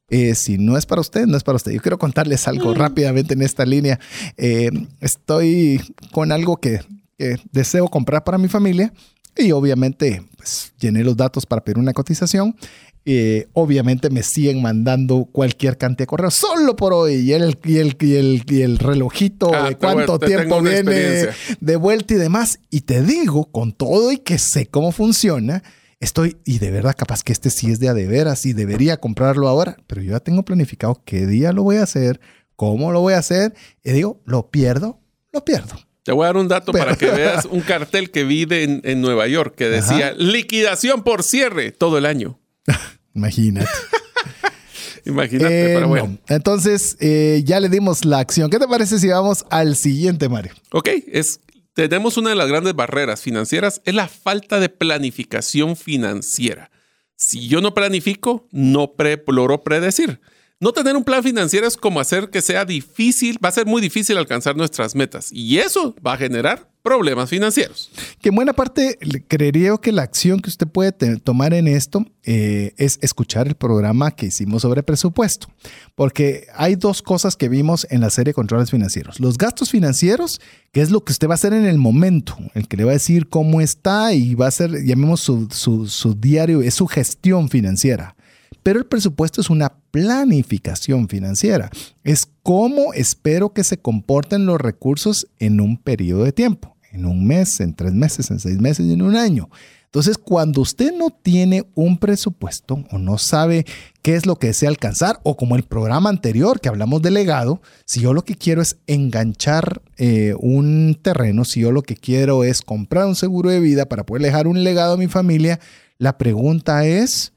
eh, si no es para usted, no es para usted. Yo quiero contarles
Mm.
algo rápidamente en esta línea. Eh, estoy con algo que, que deseo comprar para mi familia y obviamente pues, llené los datos para pedir una cotización. Eh, obviamente me siguen mandando cualquier cantidad de correos solo por hoy y el, y el, y el, y el relojito
Ah,
de cuánto
te
tiempo viene de vuelta y demás. Y te digo, con todo y que sé cómo funciona, estoy, y de verdad, capaz que este sí es de a de veras y debería comprarlo ahora, pero yo ya tengo planificado qué día lo voy a hacer, cómo lo voy a hacer, y digo, lo pierdo, lo pierdo.
Te voy a dar un dato para que veas un cartel que vi de- en, en Nueva York que decía liquidación por cierre todo el año.
Imagínate.
Imagínate,
Eh,
pero bueno.
no. Entonces, eh, ya le dimos la acción. ¿Qué te parece si vamos al siguiente, Mario?
Ok, es, tenemos una de las grandes barreras financieras, es la falta de planificación financiera. Si yo no planifico, no pre logro predecir. No tener un plan financiero es como hacer que sea difícil, va a ser muy difícil alcanzar nuestras metas y eso va a generar problemas financieros.
Que en buena parte creería que la acción que usted puede tomar en esto eh, es escuchar el programa que hicimos sobre presupuesto. Porque hay dos cosas que vimos en la serie controles financieros. Los gastos financieros, que es lo que usted va a hacer en el momento, el que le va a decir cómo está y va a hacer, llamemos su, su- su diario, es su gestión financiera. Pero el presupuesto es una planificación financiera. Es cómo espero que se comporten los recursos en un periodo de tiempo, en un mes, en tres meses, en seis meses y en un año. Entonces, cuando usted no tiene un presupuesto o no sabe qué es lo que desea alcanzar, o como el programa anterior que hablamos de legado, si yo lo que quiero es enganchar eh, un terreno, si yo lo que quiero es comprar un seguro de vida para poder dejar un legado a mi familia, la pregunta es,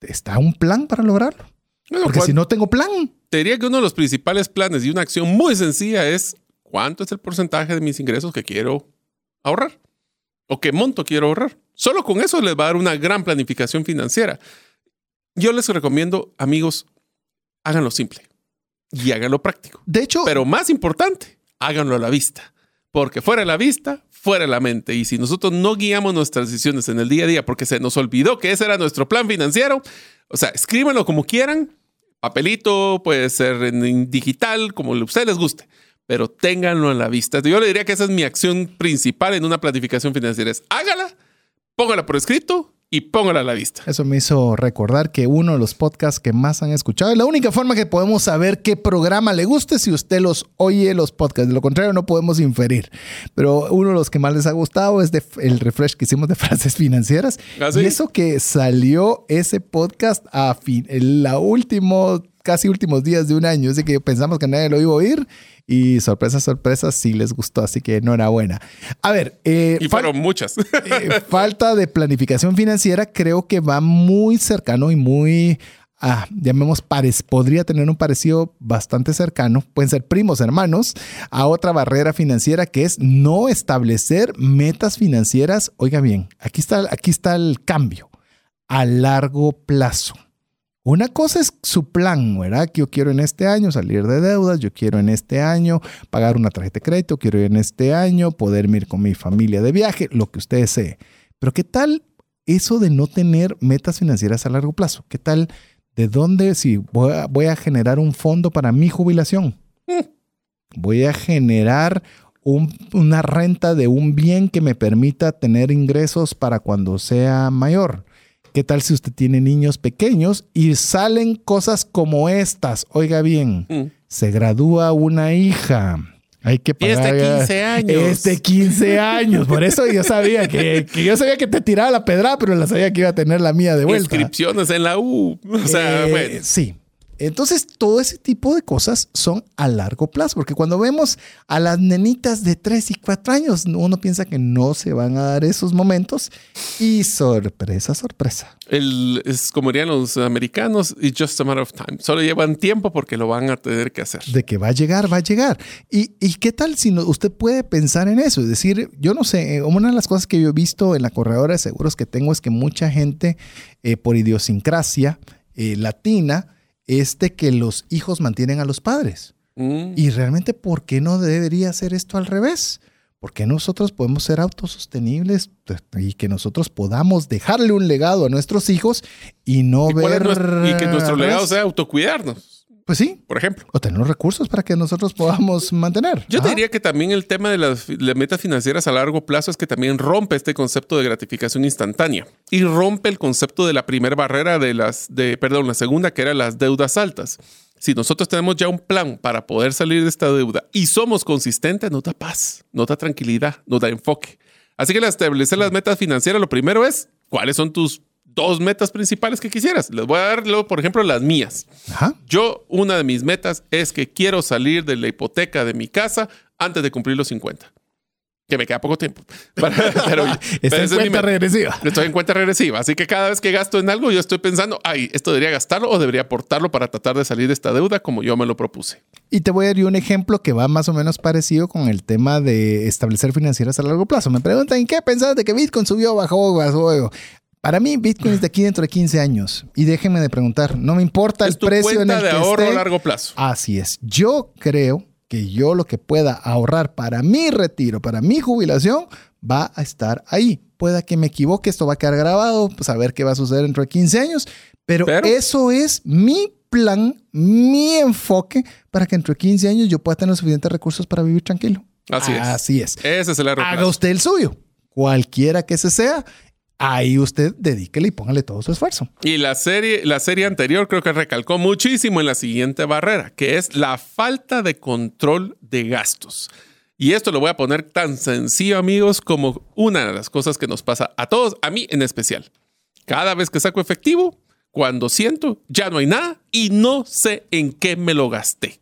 ¿está un plan para lograrlo? Porque si no tengo plan,
te diría que uno de los principales planes y una acción muy sencilla es cuánto es el porcentaje de mis ingresos que quiero ahorrar o qué monto quiero ahorrar. Solo con eso les va a dar una gran planificación financiera. Yo les recomiendo, amigos, háganlo simple y háganlo práctico.
de hecho,
Pero más importante, háganlo a la vista. Porque fuera de la vista, fuera de la mente. Y si nosotros no guiamos nuestras decisiones en el día a día porque se nos olvidó que ese era nuestro plan financiero, o sea, escríbanlo como quieran, papelito, puede ser en, digital, como a ustedes les guste, pero ténganlo en la vista. Yo le diría que esa es mi acción principal en una planificación financiera. Es hágala, póngala por escrito y póngala a la vista.
Eso me hizo recordar que uno de los podcasts que más han escuchado, y la única forma que podemos saber qué programa le guste es si usted los oye los podcasts. De lo contrario, no podemos inferir. Pero uno de los que más les ha gustado es de, el refresh que hicimos de frases financieras.
¿Ah, sí?
Y eso que salió ese podcast a fin, en la último, casi últimos días de un año. Así que pensamos que nadie lo iba a oír. Y sorpresa, sorpresa, sí les gustó. Así que enhorabuena. A ver, eh,
Y fueron muchas.
eh, falta de planificación financiera creo que va muy cercano y muy ah, llamemos, pares, podría tener un parecido bastante cercano, pueden ser primos, hermanos, a otra barrera financiera que es no establecer metas financieras. Oiga bien, aquí está, aquí está el cambio, a largo plazo. Una cosa es su plan, ¿verdad? Que yo quiero en este año salir de deudas, yo quiero en este año pagar una tarjeta de crédito, quiero en este año poder ir con mi familia de viaje, lo que usted desee. Pero ¿qué tal eso de no tener metas financieras a largo plazo? ¿Qué tal de dónde si voy a, generar un fondo para mi jubilación? Voy a generar una renta de un bien que me permita tener ingresos para cuando sea mayor. ¿Qué tal si usted tiene niños pequeños y salen cosas como estas? Oiga bien, mm. se gradúa una hija. Hay que pagar.
Este 15 años.
Este 15 años. Por eso yo sabía que, yo sabía que te tiraba la pedra, pero la sabía que iba a tener la mía de vuelta.
Inscripciones en la U. O sea,
eh,
bueno.
Sí. Entonces, todo ese tipo de cosas son a largo plazo, porque cuando vemos a las nenitas de 3 y 4 años, uno piensa que no se van a dar esos momentos y sorpresa, sorpresa.
El, es como dirían los americanos, it's just a matter of time. Solo llevan tiempo porque lo van a tener que hacer.
De que va a llegar, va a llegar. ¿Y, y qué tal si usted puede pensar en eso? Es decir, yo no sé, eh, una de las cosas que yo he visto en la corredora de seguros que tengo es que mucha gente, eh, por idiosincrasia eh, latina, es de que los hijos mantienen a los padres. Mm. Y realmente, ¿por qué no debería ser esto al revés? ¿Por qué nosotros podemos ser autosostenibles y que nosotros podamos dejarle un legado a nuestros hijos y no ver...
y que nuestro legado sea autocuidarnos.
Pues sí.
Por ejemplo.
O tener los recursos para que nosotros podamos mantener.
Yo diría que también el tema de las, metas financieras a largo plazo es que también rompe este concepto de gratificación instantánea y rompe el concepto de la primera barrera de las, de, perdón, la segunda que era las deudas altas. Si nosotros tenemos ya un plan para poder salir de esta deuda y somos consistentes, nos da paz, nos da tranquilidad, nos da enfoque. Así que al establecer las metas financieras, lo primero es cuáles son tus dos metas principales que quisieras. Les voy a dar, luego, por ejemplo, las mías. Yo, una de mis metas es que quiero salir de la hipoteca de mi casa antes de cumplir los 50. Que me queda poco tiempo.
pero, Está en cuenta regresiva.
Estoy en cuenta regresiva. Así que cada vez que gasto en algo, yo estoy pensando, ay, esto debería gastarlo o debería aportarlo para tratar de salir de esta deuda como yo me lo propuse.
Y te voy a dar un ejemplo que va más o menos parecido con el tema de establecer financieras a largo plazo. Me preguntan, ¿qué pensás de que Bitcoin subió, bajó, bajó? Para mí, Bitcoin es de aquí dentro de 15 años. Y déjenme de preguntar, no me importa el precio en el
de
que
ahorro a largo plazo.
Así es. Yo creo que yo lo que pueda ahorrar para mi retiro, para mi jubilación, va a estar ahí. Pueda que me equivoque, esto va a quedar grabado, pues a ver qué va a suceder dentro de 15 años. Pero, eso es mi plan, mi enfoque para que dentro de 15 años yo pueda tener suficientes recursos para vivir tranquilo.
Así es.
Así es.
Ese es el largo
Haga usted el suyo, cualquiera que ese sea ahí usted dedíquele y póngale todo su esfuerzo.
Y la serie, la serie anterior creo que recalcó muchísimo en la siguiente barrera, que es la falta de control de gastos. Y esto lo voy a poner tan sencillo, amigos, como una de las cosas que nos pasa a todos, a mí en especial. Cada vez que saco efectivo, cuando siento, ya no hay nada y no sé en qué me lo gasté.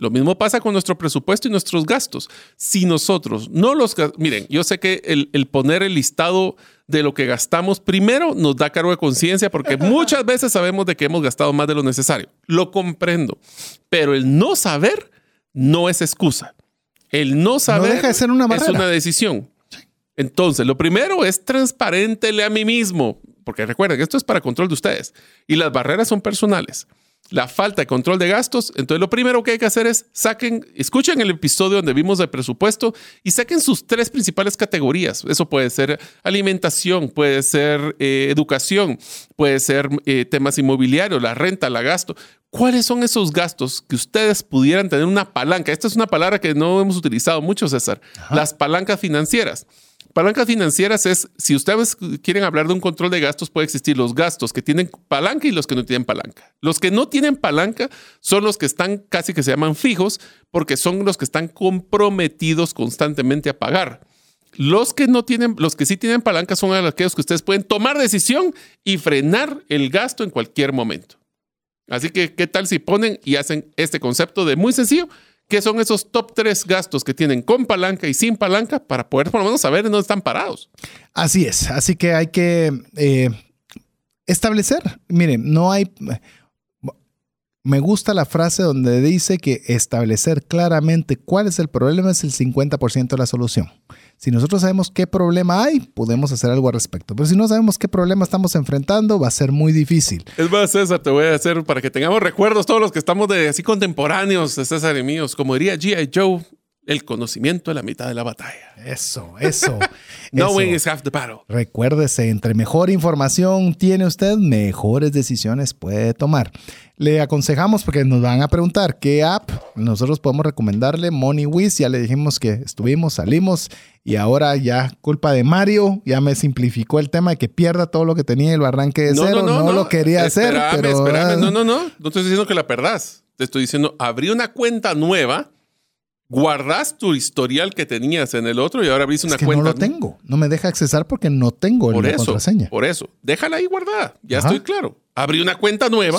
Lo mismo pasa con nuestro presupuesto y nuestros gastos. Si nosotros no los... Miren, yo sé que el, poner el listado de lo que gastamos primero nos da cargo de conciencia porque muchas veces sabemos de que hemos gastado más de lo necesario. Lo comprendo. Pero el no saber no es excusa. El no saber
deja de ser una
es una decisión. Entonces, lo primero es transparentele a mí mismo, porque recuerden que esto es para control de ustedes y las barreras son personales la falta de control de gastos, entonces lo primero que hay que hacer es saquen, escuchen el episodio donde vimos el presupuesto y saquen sus tres principales categorías. Eso puede ser alimentación, puede ser eh, educación, puede ser eh, temas inmobiliarios, la renta, la gasto. ¿Cuáles son esos gastos que ustedes pudieran tener una palanca? Esta es una palabra que no hemos utilizado mucho, César. Las palancas financieras. Palancas financieras es, si ustedes quieren hablar de un control de gastos, puede existir los gastos que tienen palanca y los que no tienen palanca. Los que no tienen palanca son los que están casi que se llaman fijos, porque son los que están comprometidos constantemente a pagar. Los que no tienen, los que sí tienen palanca son aquellos que ustedes pueden tomar decisión y frenar el gasto en cualquier momento. Así que, ¿qué tal si ponen y hacen este concepto de muy sencillo? Qué son esos top tres gastos que tienen con palanca y sin palanca para poder por lo menos saber en dónde están parados.
Así es, así que hay que eh, establecer, miren, no hay, me gusta la frase donde dice que establecer claramente cuál es el problema es el 50% de la solución. Si nosotros sabemos qué problema hay, podemos hacer algo al respecto. Pero si no sabemos qué problema estamos enfrentando, va a ser muy difícil.
Es más, César, te voy a hacer para que tengamos recuerdos todos los que estamos de así contemporáneos, César y míos. Como diría G.I. Joe, el conocimiento es la mitad de la batalla.
Eso, eso.
Knowing is half the battle.
Recuérdese, entre mejor información tiene usted, mejores decisiones puede tomar. Le aconsejamos porque nos van a preguntar qué app nosotros podemos recomendarle. MoneyWiz, ya le dijimos que estuvimos, salimos y ahora ya culpa de Mario, ya me simplificó el tema de que pierda todo lo que tenía y lo arranque de cero. No, lo quería hacer. Pero,
espérame. No, no, no. No estoy diciendo que la perdás. Te estoy diciendo, abrí una cuenta nueva guardas tu historial que tenías en el otro y ahora abrís una
es que
cuenta.
No lo tengo. No me deja accesar porque no tengo
por
la
eso,
contraseña.
Por eso. Déjala ahí guardada. Ya estoy claro. Abrí una cuenta nueva.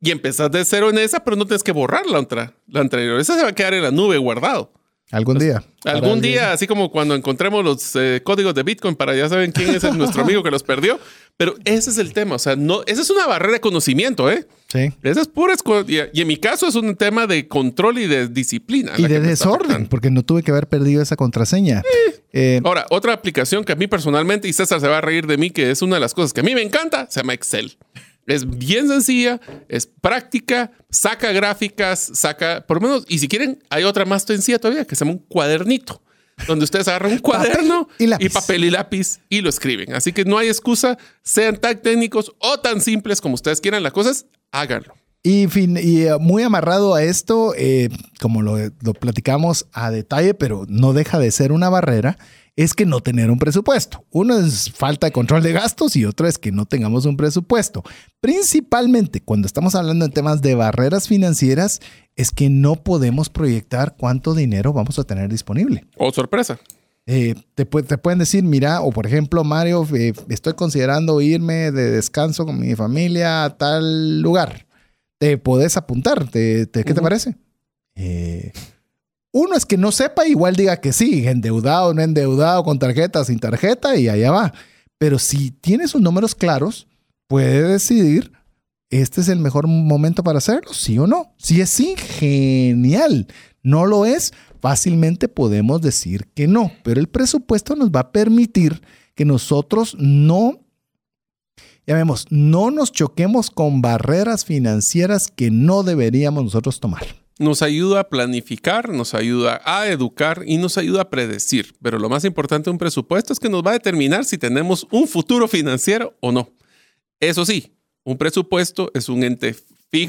Y empezás de cero en esa, pero no tienes que borrar la, otra, la anterior. Esa se va a quedar en la nube guardado.
Algún día.
Algún día, así como cuando encontremos los eh, códigos de Bitcoin para ya saben quién es nuestro amigo que los perdió. Pero ese es el tema. O sea, no, esa es una barrera de conocimiento, ¿eh?
Sí.
Esa es pura. Y en mi caso es un tema de control y de disciplina.
Y de desorden, porque no tuve que haber perdido esa contraseña.
Eh, Ahora, otra aplicación que a mí personalmente, y César se va a reír de mí, que es una de las cosas que a mí me encanta, se llama Excel. Es bien sencilla, es práctica, saca gráficas, saca, por lo menos, y si quieren, hay otra más sencilla todavía que se llama un cuadernito, donde ustedes agarran un cuaderno
y,
y, papel y lápiz y lo escriben. Así que no hay excusa, sean tan técnicos o tan simples como ustedes quieran las cosas, háganlo.
Y, fin, y uh, muy amarrado a esto, eh, como lo, lo platicamos a detalle, pero no deja de ser una barrera, es que no tener un presupuesto. Uno es falta de control de gastos y otro es que no tengamos un presupuesto. Principalmente cuando estamos hablando en temas de barreras financieras, es que no podemos proyectar cuánto dinero vamos a tener disponible.
O sorpresa.
Eh, te, te, pueden decir, mira, o por ejemplo, Mario, eh, estoy considerando irme de descanso con mi familia a tal lugar. Te puedes apuntar. ¿Te, te, qué te parece? Eh, uno es que no sepa, igual diga que sí, endeudado, no endeudado, con tarjeta, sin tarjeta, y allá va. Pero si tiene sus números claros, puede decidir, este es el mejor momento para hacerlo, sí o no. Si es sí, genial. No lo es, fácilmente podemos decir que no. Pero el presupuesto nos va a permitir que nosotros no, ya vemos, no nos choquemos con barreras financieras que no deberíamos nosotros tomar
nos ayuda a planificar, nos ayuda a educar y nos ayuda a predecir. Pero lo más importante de un presupuesto es que nos va a determinar si tenemos un futuro financiero o no. Eso sí, un presupuesto es un ente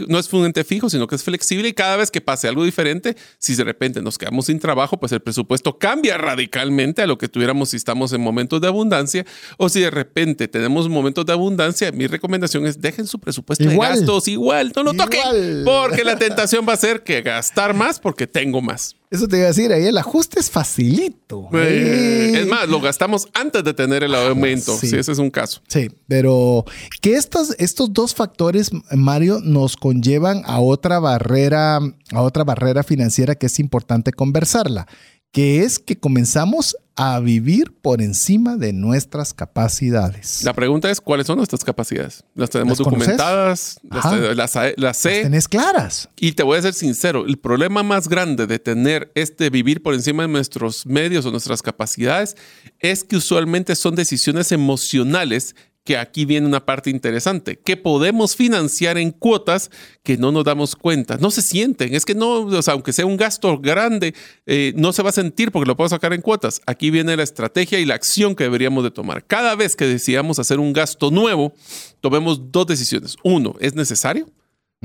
no es un ente fijo, sino que es flexible y cada vez que pase algo diferente, si de repente nos quedamos sin trabajo, pues el presupuesto cambia radicalmente a lo que tuviéramos si estamos en momentos de abundancia. O si de repente tenemos momentos de abundancia, mi recomendación es dejen su presupuesto de gastos igual, no lo toquen, porque la tentación va a ser que gastar más porque tengo más.
Eso te iba a decir, ahí el ajuste es facilito.
Eh, es más, lo gastamos antes de tener el aumento, si ese es un caso.
Sí, pero que estos, estos dos factores, Mario, nos conllevan a otra barrera, a otra barrera financiera que es importante conversarla que es que comenzamos a vivir por encima de nuestras capacidades.
La pregunta es, ¿cuáles son nuestras capacidades? ¿Las tenemos documentadas? ¿Las, las, sé?
tenés claras.
Y te voy a ser sincero, el problema más grande de tener este vivir por encima de nuestros medios o nuestras capacidades es que usualmente son decisiones emocionales que aquí viene una parte interesante, que podemos financiar en cuotas que no nos damos cuenta. No se sienten, es que no, o sea, aunque sea un gasto grande, eh, no se va a sentir porque lo puedo sacar en cuotas. Aquí viene la estrategia y la acción que deberíamos de tomar. Cada vez que decidamos hacer un gasto nuevo, tomemos dos decisiones. Uno, ¿es necesario?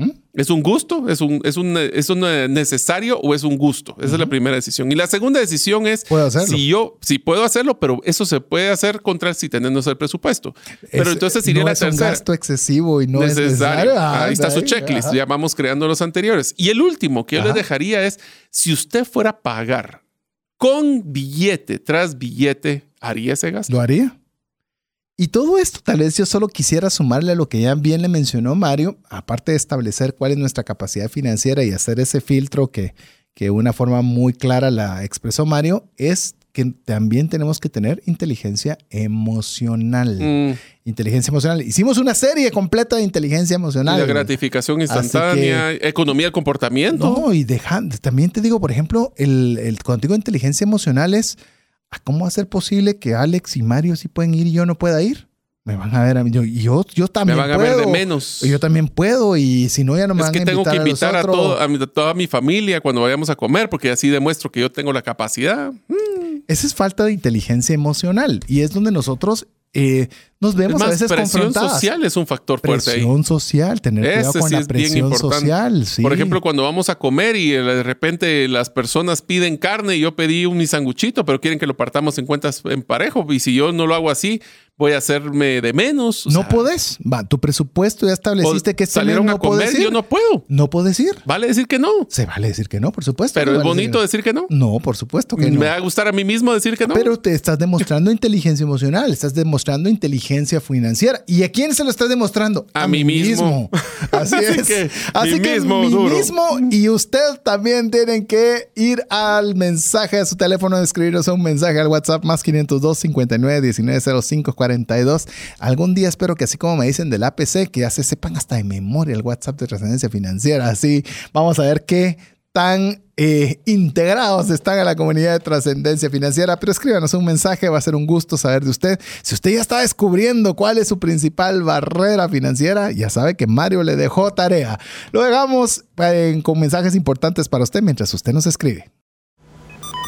¿Mm? ¿Es un gusto? ¿Es un, es, un, ¿Es un necesario o es un gusto? Esa es la primera decisión. Y la segunda decisión es si yo, si puedo hacerlo, pero eso se puede hacer contra si tenemos el presupuesto. Pero entonces iría
no
la
es
tercera.
un gasto excesivo y no es necesario.
Ahí está su checklist. Ya vamos creando los anteriores. Y el último que yo les dejaría es, si usted fuera a pagar con billete tras billete, ¿haría ese gasto?
¿Lo haría? Y todo esto tal vez yo solo quisiera sumarle a lo que ya bien le mencionó Mario, aparte de establecer cuál es nuestra capacidad financiera y hacer ese filtro que, que de una forma muy clara la expresó Mario, es que también tenemos que tener inteligencia emocional.
Mm.
Inteligencia emocional. Hicimos una serie completa de inteligencia emocional.
La gratificación instantánea, economía del comportamiento.
No, y deja, también te digo, por ejemplo, el, el, cuando digo inteligencia emocional es, ¿cómo va a ser posible que Alex y Mario sí pueden ir y yo no pueda ir? Me van a ver a mí. Yo, yo, yo también
me van
puedo.
a ver de menos.
Yo también puedo y si no ya no me
es
van
que
a
tengo que invitar a, todo, a, mi- a toda mi familia cuando vayamos a comer porque así demuestro que yo tengo la capacidad.
Esa es falta de inteligencia emocional y es donde nosotros eh, nos vemos a
más,
veces
presión
confrontadas.
social es un factor fuerte ahí.
Presión social, tener cuidado
Ese
con
sí
la presión social. sí.
Por ejemplo, cuando vamos a comer y eh, de repente las personas piden carne y yo pedí un mi sanguchito, pero quieren que lo partamos en cuentas en parejo. Y si yo no lo hago así, voy a hacerme de menos. O
no
sea,
podés. Va, tu presupuesto ya estableciste que este
salieron
mes
a
no puedes
comer,
ir.
yo no puedo.
No puedes ir.
Vale decir que no.
Se vale decir que no, por supuesto.
Pero es
vale
bonito decir que no.
No, por supuesto que no.
Me va a gustar a mí mismo decir que no.
Pero te estás demostrando inteligencia emocional, estás demostrando inteligencia financiera. ¿Y a quién se lo estás demostrando?
A mí mismo.
Así
Así
es.
que,
Así
mí
que
mismo,
mí
duro.
mismo y usted también tienen que ir al mensaje a su teléfono, escribirnos un mensaje al WhatsApp más 502 59 19 05 42. Algún día espero que así como me dicen del APC, que ya se sepan hasta de memoria el WhatsApp de trascendencia financiera. Así vamos a ver qué tan eh, integrados están a la comunidad de trascendencia financiera, pero escríbanos un mensaje, va a ser un gusto saber de usted. Si usted ya está descubriendo cuál es su principal barrera financiera, ya sabe que Mario le dejó tarea. Lo dejamos eh, con mensajes importantes para usted mientras usted nos escribe.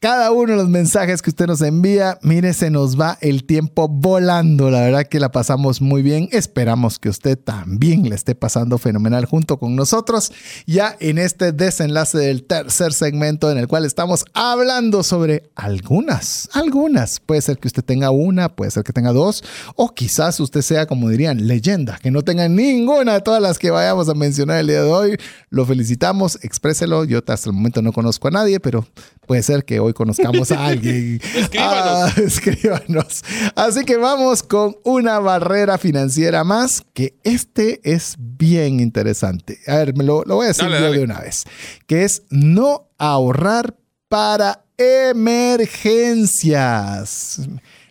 cada uno de los mensajes que usted nos envía. Mire, se nos va el tiempo volando. La verdad que la pasamos muy bien. Esperamos que usted también le esté pasando fenomenal junto con nosotros. Ya en este desenlace del tercer segmento en el cual estamos hablando sobre algunas, algunas. Puede ser que usted tenga una, puede ser que tenga dos, o quizás usted sea, como dirían, leyenda, que no tenga ninguna de todas las que vayamos a mencionar el día de hoy. Lo felicitamos, expréselo. Yo hasta el momento no conozco a nadie, pero puede ser que hoy conozcamos a alguien.
Escríbanos.
Ah, escríbanos. Así que vamos con una barrera financiera más, que este es bien interesante. A ver, me lo, lo voy a decir
Dale,
yo
dale.
de una vez, que es no ahorrar para emergencias.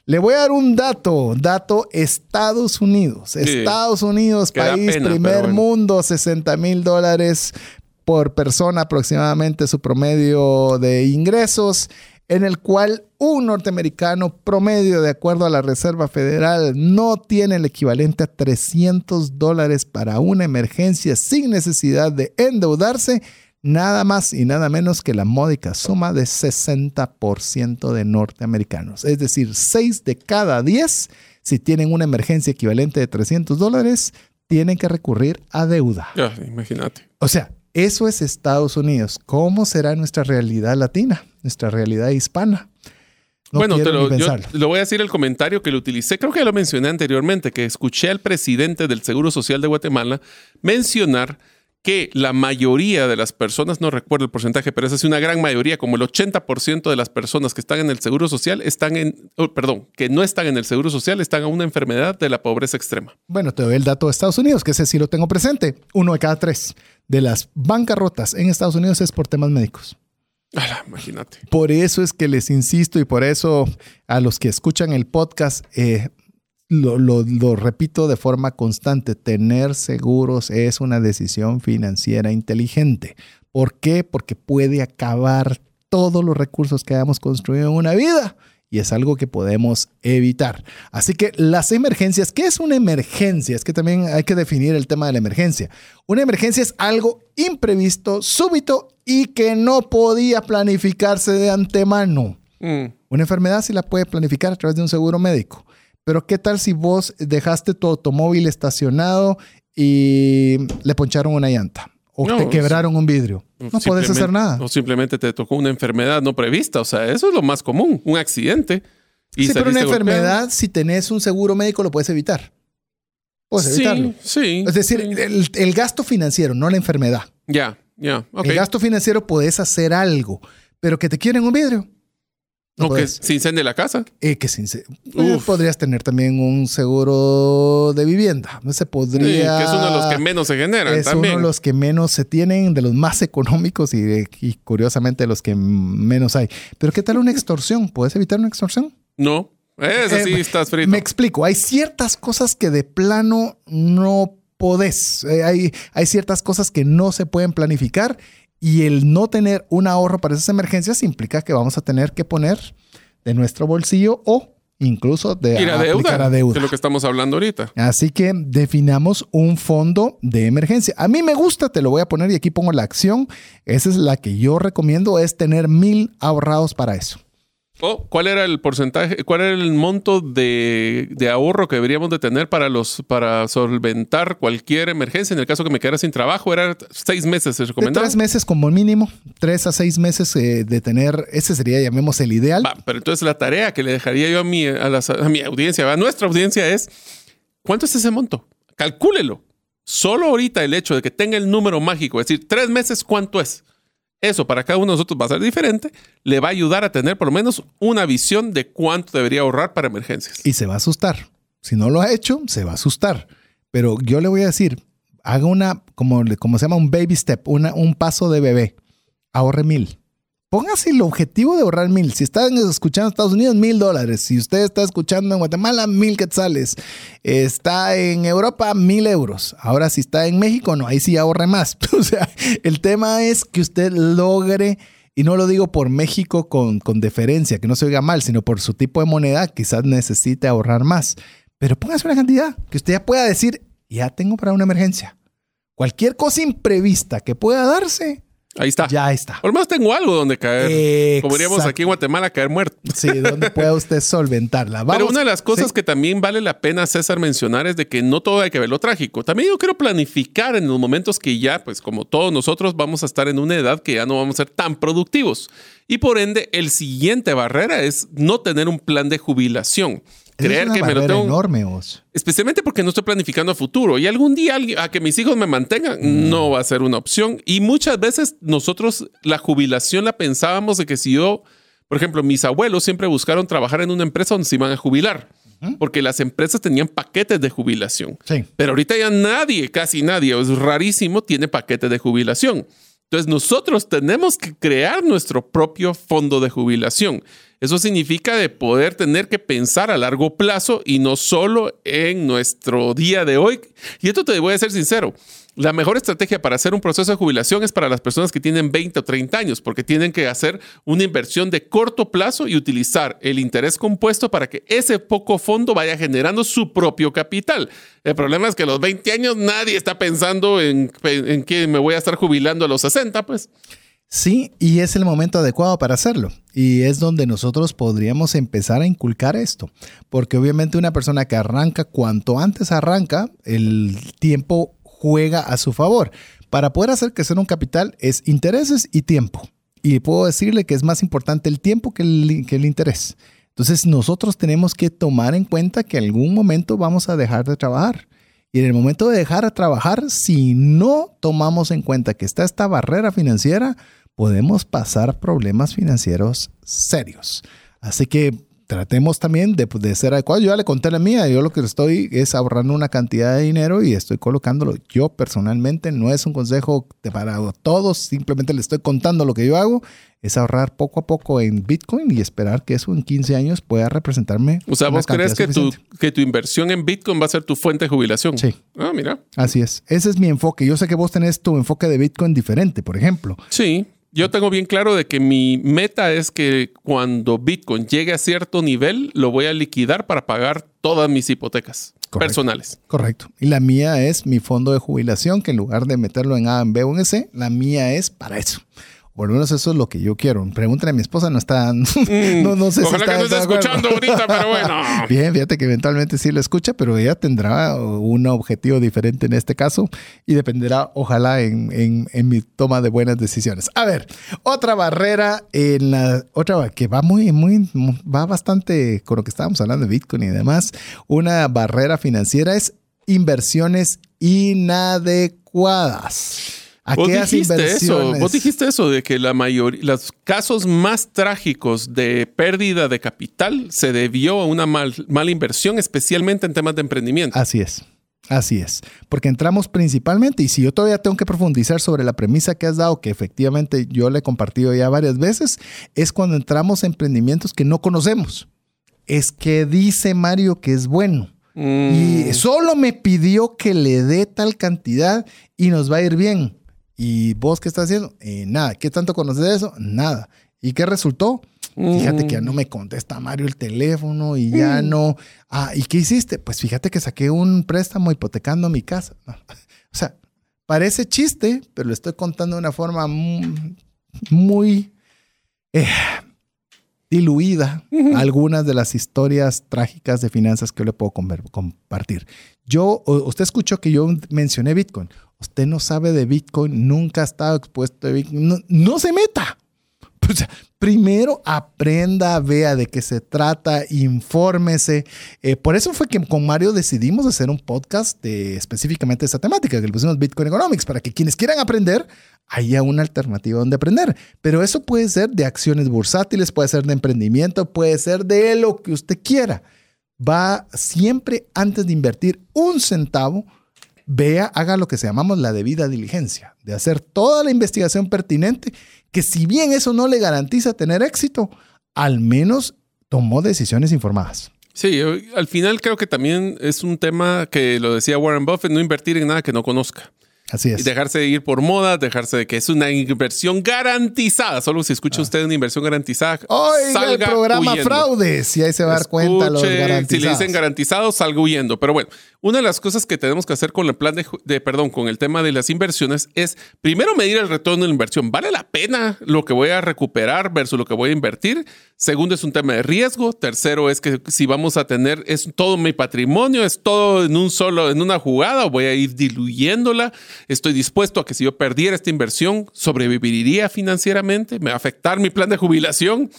Le voy a dar un dato, dato Estados Unidos. Estados Unidos, país
pena,
primer
bueno.
mundo, 60 mil dólares por persona aproximadamente su promedio de ingresos, en el cual un norteamericano promedio, de acuerdo a la Reserva Federal, no tiene el equivalente a 300 dólares para una emergencia sin necesidad de endeudarse, nada más y nada menos que la módica suma de 60% de norteamericanos. Es decir, 6 de cada 10, si tienen una emergencia equivalente de 300 dólares, tienen que recurrir a deuda.
Ya, imagínate.
O sea, eso es Estados Unidos. ¿Cómo será nuestra realidad latina, nuestra realidad hispana? No
bueno, te lo, yo lo voy a decir el comentario que lo utilicé, creo que ya lo mencioné anteriormente, que escuché al presidente del Seguro Social de Guatemala mencionar que la mayoría de las personas, no recuerdo el porcentaje, pero esa es una gran mayoría, como el 80% de las personas que están en el Seguro Social están en, oh, perdón, que no están en el Seguro Social, están a una enfermedad de la pobreza extrema.
Bueno, te doy el dato de Estados Unidos, que ese sí lo tengo presente. Uno de cada tres de las bancarrotas en Estados Unidos es por temas médicos.
Imagínate.
Por eso es que les insisto y por eso a los que escuchan el podcast, eh, lo, lo, lo, repito de forma constante, tener seguros es una decisión financiera inteligente. ¿Por qué? Porque puede acabar todos los recursos que hayamos construido en una vida y es algo que podemos evitar. Así que las emergencias, ¿qué es una emergencia? Es que también hay que definir el tema de la emergencia. Una emergencia es algo imprevisto, súbito y que no podía planificarse de antemano. Mm. Una enfermedad sí la puede planificar a través de un seguro médico. Pero ¿qué tal si vos dejaste tu automóvil estacionado y le poncharon una llanta? o te quebraron un vidrio. No puedes hacer nada.
O simplemente te tocó una enfermedad no prevista. O sea, eso es lo más común, un accidente.
Y sí, pero una enfermedad, si tenés un seguro médico, lo puedes evitar. Puedes evitarlo.
Sí,
Es decir, el, gasto financiero, no la enfermedad.
Ya, ya.
El gasto financiero puedes hacer algo, pero que te quieren un vidrio.
No o que se incendie la casa.
Eh, que se pues, podrías tener también un seguro de vivienda. No se podría.
que es uno de los que menos se generan.
Es uno de los que menos se tienen, de los más económicos y, curiosamente de los que menos hay. Pero ¿qué tal una extorsión? ¿Puedes evitar una extorsión?
No. Es así, eh, estás frito.
Me explico. Hay ciertas cosas que de plano no podés. Eh, hay, hay ciertas cosas que no se pueden planificar y el no tener un ahorro para esas emergencias implica que vamos a tener que poner de nuestro bolsillo o incluso de
Ir a deuda, deuda. De lo que estamos hablando ahorita.
Así que definamos un fondo de emergencia. A mí me gusta, te lo voy a poner y aquí pongo la acción. Esa es la que yo recomiendo, es tener mil ahorrados para eso.
Oh, ¿Cuál era el porcentaje, cuál era el monto de, ahorro que deberíamos de tener para, los, para solventar cualquier emergencia? En el caso que me quedara sin trabajo, era seis meses, ¿se recomendaba?
tres meses como mínimo, tres a seis meses eh, de tener, ese sería, llamemos, el ideal.
pero entonces la tarea que le dejaría yo a mi, a, a mi audiencia, a nuestra audiencia es, ¿cuánto es ese monto? Calcúlelo. Solo ahorita el hecho de que tenga el número mágico, es decir, tres meses, ¿cuánto es? Eso para cada uno de nosotros va a ser diferente, le va a ayudar a tener por lo menos una visión de cuánto debería ahorrar para emergencias.
Y se va a asustar. Si no lo ha hecho, se va a asustar. Pero yo le voy a decir, haga una, como, como se llama, un baby step, un paso de bebé. Ahorre mil póngase el objetivo de ahorrar mil. Si están escuchando en Estados Unidos, mil dólares. Si usted está escuchando en Guatemala, mil quetzales. Está en Europa, mil euros. Ahora, si está en México, no, ahí sí ahorre más. o sea, el tema es que usted logre, y no lo digo por México con, con deferencia, que no se oiga mal, sino por su tipo de moneda, quizás necesite ahorrar más. Pero póngase una cantidad que usted ya pueda decir, ya tengo para una emergencia. Cualquier cosa imprevista que pueda darse,
Ahí está.
Ya está.
Por lo menos tengo algo donde caer. Como diríamos aquí en Guatemala, caer muerto.
Sí, donde pueda usted solventarla.
Pero una de las cosas que también vale la pena, César, mencionar es de que no todo hay que ver lo trágico. También yo quiero planificar en los momentos que ya, pues como todos nosotros, vamos a estar en una edad que ya no vamos a ser tan productivos. Y por ende, el siguiente barrera es no tener un plan de jubilación
creer que me lo tengo. enorme, vos.
Especialmente porque no estoy planificando a futuro. Y algún día a que mis hijos me mantengan mm. no va a ser una opción. Y muchas veces nosotros la jubilación la pensábamos de que si yo, por ejemplo, mis abuelos siempre buscaron trabajar en una empresa donde se iban a jubilar. Porque las empresas tenían paquetes de jubilación.
Sí.
Pero ahorita ya nadie, casi nadie, es rarísimo, tiene paquetes de jubilación. Entonces nosotros tenemos que crear nuestro propio fondo de jubilación. Eso significa de poder tener que pensar a largo plazo y no solo en nuestro día de hoy. Y esto te voy a ser sincero. La mejor estrategia para hacer un proceso de jubilación es para las personas que tienen 20 o 30 años, porque tienen que hacer una inversión de corto plazo y utilizar el interés compuesto para que ese poco fondo vaya generando su propio capital. El problema es que a los 20 años nadie está pensando en, en que me voy a estar jubilando a los 60, pues.
Sí, y es el momento adecuado para hacerlo. Y es donde nosotros podríamos empezar a inculcar esto. Porque obviamente una persona que arranca, cuanto antes arranca, el tiempo juega a su favor. Para poder hacer crecer un capital es intereses y tiempo. Y puedo decirle que es más importante el tiempo que el, que el interés. Entonces nosotros tenemos que tomar en cuenta que en algún momento vamos a dejar de trabajar. Y en el momento de dejar de trabajar, si no tomamos en cuenta que está esta barrera financiera, podemos pasar problemas financieros serios. Así que tratemos también de, de, ser adecuados. Yo ya le conté la mía, yo lo que estoy es ahorrando una cantidad de dinero y estoy colocándolo. Yo personalmente no es un consejo para todos, simplemente le estoy contando lo que yo hago, es ahorrar poco a poco en Bitcoin y esperar que eso en 15 años pueda representarme.
O sea, ¿vos crees que tu, que tu inversión en Bitcoin va a ser tu fuente de jubilación?
Sí.
Ah, mira.
Así es. Ese es mi enfoque. Yo sé que vos tenés tu enfoque de Bitcoin diferente, por ejemplo.
Sí, yo tengo bien claro de que mi meta es que cuando Bitcoin llegue a cierto nivel, lo voy a liquidar para pagar todas mis hipotecas personales.
Correcto. Y la mía es mi fondo de jubilación, que en lugar de meterlo en A, en B o en C, la mía es para eso. Por lo menos eso es lo que yo quiero. Pregúntale a mi esposa, no está.
Mm,
no, no sé
Ojalá
si está,
que no esté escuchando ahorita, pero bueno.
Bien, fíjate que eventualmente sí lo escucha, pero ella tendrá un objetivo diferente en este caso y dependerá, ojalá, en, en, en, mi toma de buenas decisiones. A ver, otra barrera en la. Otra que va muy, muy. va bastante con lo que estábamos hablando de Bitcoin y demás. Una barrera financiera es inversiones inadecuadas.
Vos dijiste eso, vos dijiste eso de que la mayoría, los casos más trágicos de pérdida de capital se debió a una mal, mala inversión, especialmente en temas de emprendimiento.
Así es. Así es, porque entramos principalmente, y si yo todavía tengo que profundizar sobre la premisa que has dado, que efectivamente yo le he compartido ya varias veces, es cuando entramos en emprendimientos que no conocemos. Es que dice Mario que es bueno.
Mm.
Y solo me pidió que le dé tal cantidad y nos va a ir bien. ¿Y vos qué estás haciendo? Eh, nada. ¿Qué tanto conoces de eso? Nada. ¿Y qué resultó? Fíjate que ya no me contesta Mario el teléfono y ya no. Ah, ¿y qué hiciste? Pues fíjate que saqué un préstamo hipotecando mi casa. O sea, parece chiste, pero lo estoy contando de una forma muy eh, diluida algunas de las historias trágicas de finanzas que yo le puedo compartir. Yo, usted escuchó que yo mencioné Bitcoin. Usted no sabe de Bitcoin, nunca ha estado expuesto a Bitcoin. No, no se meta. Pues, primero aprenda, vea de qué se trata, infórmese. Eh, por eso fue que con Mario decidimos hacer un podcast de específicamente de esa temática, que le pusimos Bitcoin Economics, para que quienes quieran aprender haya una alternativa donde aprender. Pero eso puede ser de acciones bursátiles, puede ser de emprendimiento, puede ser de lo que usted quiera. Va siempre antes de invertir un centavo vea, haga lo que se llamamos la debida diligencia, de hacer toda la investigación pertinente, que si bien eso no le garantiza tener éxito, al menos tomó decisiones informadas.
Sí, al final creo que también es un tema que lo decía Warren Buffett, no invertir en nada que no conozca.
Así es.
Y dejarse de ir por moda, dejarse de que es una inversión garantizada. Solo si escucha usted una inversión garantizada,
Oiga
salga
el programa
huyendo.
fraudes y ahí se va a dar cuenta los
Escuche,
garantizados.
Si le dicen garantizado, salga huyendo. Pero bueno, una de las cosas que tenemos que hacer con el plan de, de- perdón, con el tema de las inversiones es primero medir el retorno de la inversión. ¿Vale la pena lo que voy a recuperar versus lo que voy a invertir? Segundo es un tema de riesgo. Tercero es que si vamos a tener, es todo mi patrimonio, es todo en un solo, en una jugada, voy a ir diluyéndola. Estoy dispuesto a que si yo perdiera esta inversión, sobreviviría financieramente, me va a afectar mi plan de jubilación.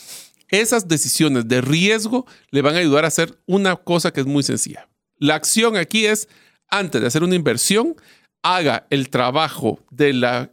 Esas decisiones de riesgo le van a ayudar a hacer una cosa que es muy sencilla. La acción aquí es, antes de hacer una inversión, haga el trabajo de la,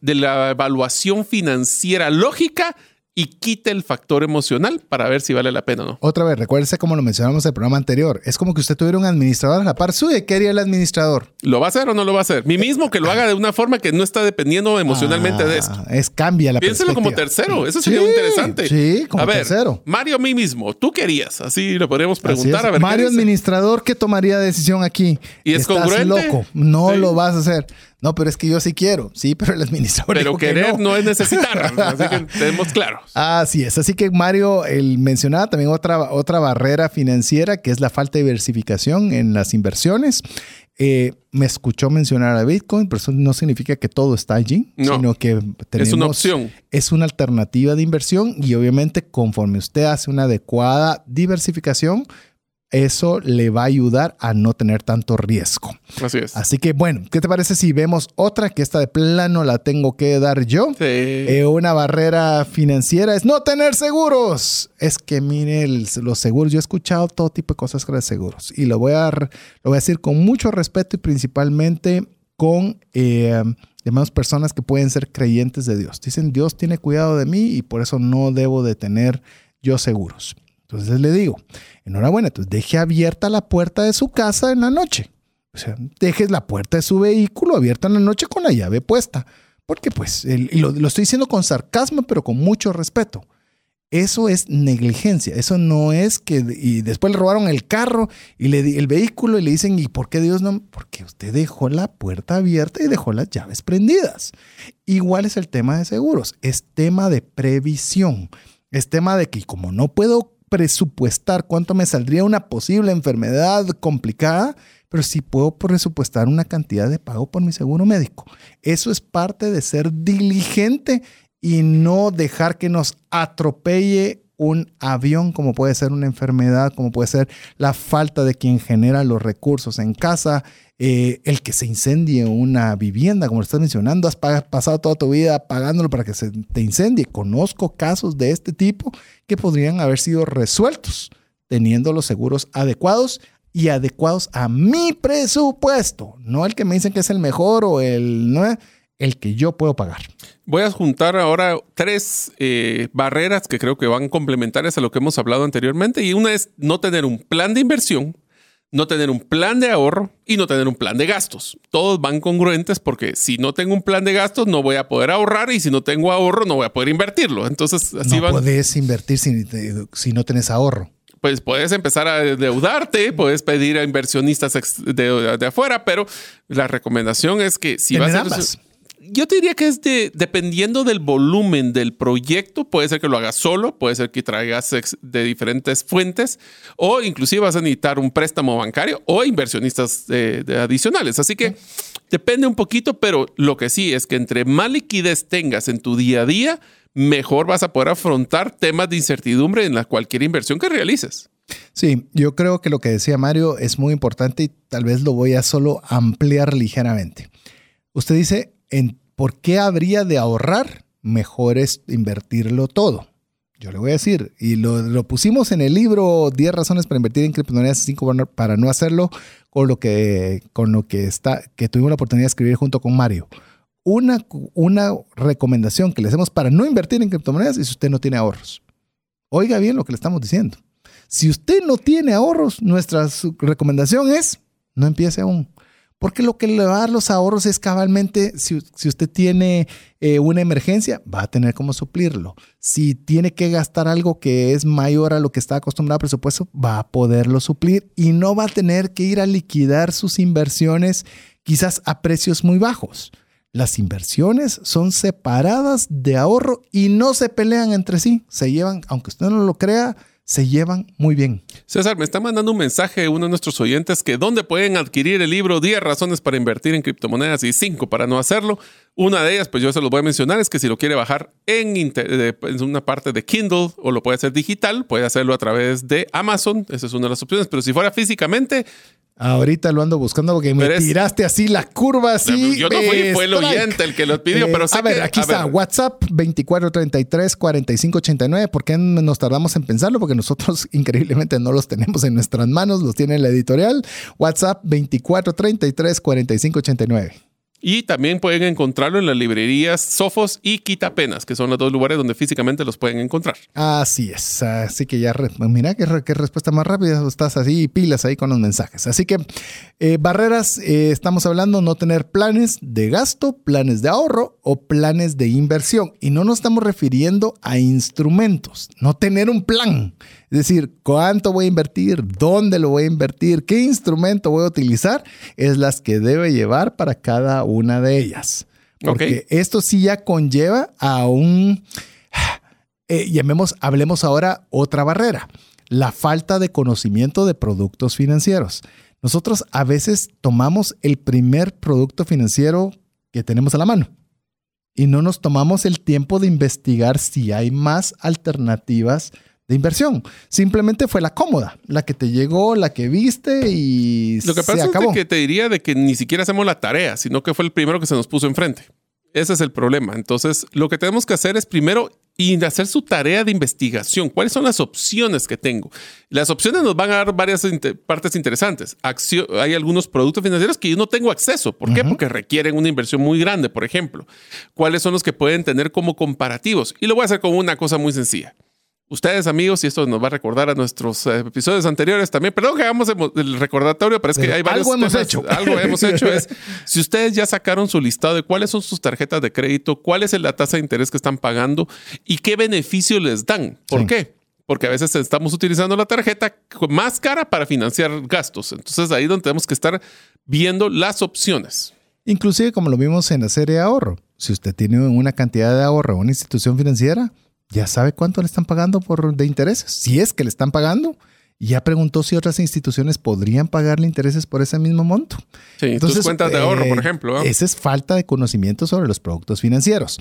de la evaluación financiera lógica y quite el factor emocional para ver si vale la pena o no.
Otra vez, recuérdese como lo mencionamos en el programa anterior. Es como que usted tuviera un administrador a la par suya. ¿Qué haría el administrador?
¿Lo va a hacer o no lo va a hacer? Mi mismo que lo haga de una forma que no está dependiendo emocionalmente de esto.
Ah, Es cambia la
Piénselo como tercero, eso sería
Sí,
interesante.
Sí, como
a ver,
tercero.
Mario, mí mismo, tú querías, así lo podríamos preguntar. A ver,
Mario administrador, ¿qué tomaría decisión aquí?
¿Y es
Estás
congruente?
loco. No
Sí.
lo vas a hacer. No, pero es que yo sí quiero. Sí, pero el administrador
Pero
dijo que
querer
no.
no. es necesitar, así que tenemos claros.
Así es. Así que Mario, él mencionaba también otra, otra barrera financiera que es la falta de diversificación en las inversiones. Eh, me escuchó mencionar a Bitcoin, pero eso no significa que todo está allí,
No.
sino que tenemos,
Es una opción.
es una alternativa de inversión y obviamente conforme usted hace una adecuada diversificación, eso le va a ayudar a no tener tanto riesgo.
Así es.
Así que bueno, ¿qué te parece si vemos otra que esta de plano la tengo que dar yo?
Sí.
Eh, una barrera financiera es no tener seguros. Es que mire, el- los seguros, yo he escuchado todo tipo de cosas con los seguros y lo voy a, lo voy a decir con mucho respeto y principalmente con eh, demás personas que pueden ser creyentes de Dios. Dicen, Dios tiene cuidado de mí y por eso no debo de tener yo seguros. Entonces le digo, enhorabuena, entonces deje abierta la puerta de su casa en la noche. O sea, deje la puerta de su vehículo abierta en la noche con la llave puesta. Porque pues, y lo, lo estoy diciendo con sarcasmo, pero con mucho respeto. Eso es negligencia. Eso no es que. Y después le robaron el carro y le, el vehículo y le dicen, ¿y por qué Dios no? Porque usted dejó la puerta abierta y dejó las llaves prendidas. Igual es el tema de seguros. Es tema de previsión. Es tema de que, como no puedo presupuestar cuánto me saldría una posible enfermedad complicada, pero sí puedo presupuestar una cantidad de pago por mi seguro médico. Eso es parte de ser diligente y no dejar que nos atropelle un avión, como puede ser una enfermedad, como puede ser la falta de quien genera los recursos en casa, eh, el que se incendie una vivienda, como lo estás mencionando, has pasado toda tu vida pagándolo para que se te incendie. Conozco casos de este tipo que podrían haber sido resueltos teniendo los seguros adecuados y adecuados a mi presupuesto, no el que me dicen que es el mejor o el no el que yo puedo pagar.
Voy a juntar ahora tres eh, barreras que creo que van complementarias a lo que hemos hablado anteriormente. Y una es no tener un plan de inversión, no tener un plan de ahorro y no tener un plan de gastos. Todos van congruentes porque si no tengo un plan de gastos no voy a poder ahorrar y si no tengo ahorro no voy a poder invertirlo. Entonces así
no puedes invertir si, si no tienes ahorro
pues puedes empezar a endeudarte, puedes pedir a inversionistas de, de, afuera, pero la recomendación es que si vas a yo te diría que es de, dependiendo del volumen del proyecto, puede ser que lo hagas solo, puede ser que traigas de diferentes fuentes o inclusive vas a necesitar un préstamo bancario o inversionistas adicionales. Así que depende un poquito, pero lo que sí es que entre más liquidez tengas en tu día a día, mejor vas a poder afrontar temas de incertidumbre en la cualquier inversión que realices.
Sí, yo creo que lo que decía Mario es muy importante y tal vez lo voy a solo ampliar ligeramente. Usted dice, en ¿por qué habría de ahorrar? Mejor es invertirlo todo. Yo le voy a decir, y lo, pusimos en el libro 10 razones para invertir en criptomonedas y 5 para no hacerlo, con lo que, con lo que, está, que tuvimos la oportunidad de escribir junto con Mario. Una, una recomendación que le hacemos para no invertir en criptomonedas es si usted no tiene ahorros. Oiga bien lo que le estamos diciendo. Si usted no tiene ahorros, nuestra recomendación es no empiece aún. Porque lo que le va a dar los ahorros es cabalmente, si, usted tiene eh, una emergencia, va a tener cómo suplirlo. Si tiene que gastar algo que es mayor a lo que está acostumbrado a presupuesto, va a poderlo suplir y no va a tener que ir a liquidar sus inversiones quizás a precios muy bajos. Las inversiones son separadas de ahorro y no se pelean entre sí. Se llevan, aunque usted no lo crea, se llevan muy bien.
César, me está mandando un mensaje uno de nuestros oyentes que dónde pueden adquirir el libro 10 razones para invertir en criptomonedas y 5 para no hacerlo. Una de ellas, pues yo se los voy a mencionar, es que si lo quiere bajar en, en una parte de Kindle o lo puede hacer digital, puede hacerlo a través de Amazon. Esa es una de las opciones. Pero si fuera físicamente,
Ahorita lo ando buscando porque me tiraste así la curva así.
Yo no fui, fue el oyente el que lo pidió, pero
A ver, aquí está, WhatsApp 2433 4589. ¿Por qué nos tardamos en pensarlo? Porque nosotros increíblemente no los tenemos en nuestras manos, los tiene la editorial. WhatsApp 2433 4589.
Y también pueden encontrarlo en las librerías Sofos y Quitapenas, que son los dos lugares donde físicamente los pueden encontrar.
Así es. Así que ya, mira qué, respuesta más rápida. Estás así pilas ahí con los mensajes. Así que eh, barreras, eh, estamos hablando no tener planes de gasto, planes de ahorro o planes de inversión. Y no nos estamos refiriendo a instrumentos, no tener un plan. Es decir, cuánto voy a invertir, dónde lo voy a invertir, qué instrumento voy a utilizar, es las que debe llevar para cada una de ellas. Porque esto sí ya conlleva a un, eh, llamemos, hablemos ahora otra barrera, la falta de conocimiento de productos financieros. Nosotros a veces tomamos el primer producto financiero que tenemos a la mano y no nos tomamos el tiempo de investigar si hay más alternativas de inversión. Simplemente fue la cómoda, la que te llegó, la que viste y
Lo que pasa es que te diría de que ni siquiera hacemos la tarea, sino que fue el primero que se nos puso enfrente. Ese es el problema. Entonces, lo que tenemos que hacer es primero hacer su tarea de investigación. ¿Cuáles son las opciones que tengo? Las opciones nos van a dar varias partes interesantes. hay algunos productos financieros que yo no tengo acceso. ¿Por qué? Porque requieren una inversión muy grande, por ejemplo. ¿Cuáles son los que pueden tener como comparativos? Y lo voy a hacer con una cosa muy sencilla Ustedes, amigos, y esto nos va a recordar a nuestros eh, episodios anteriores también. Perdón que hagamos el recordatorio, pero es que hay varios.
Algo hemos hecho.
Algo hemos hecho es si ustedes ya sacaron su listado de cuáles son sus tarjetas de crédito, cuál es la tasa de interés que están pagando y qué beneficio les dan. ¿Por qué? Porque a veces estamos utilizando la tarjeta más cara para financiar gastos. Entonces ahí donde tenemos que estar viendo las opciones.
Inclusive como lo vimos en la serie de ahorro. Si usted tiene una cantidad de ahorro en una institución financiera, ya sabe cuánto le están pagando por de intereses. Si es que le están pagando, ya preguntó si otras instituciones podrían pagarle intereses por ese mismo monto.
Sí, Entonces, tus cuentas de ahorro, por eh, ejemplo.
Esa es falta de conocimiento sobre los productos financieros.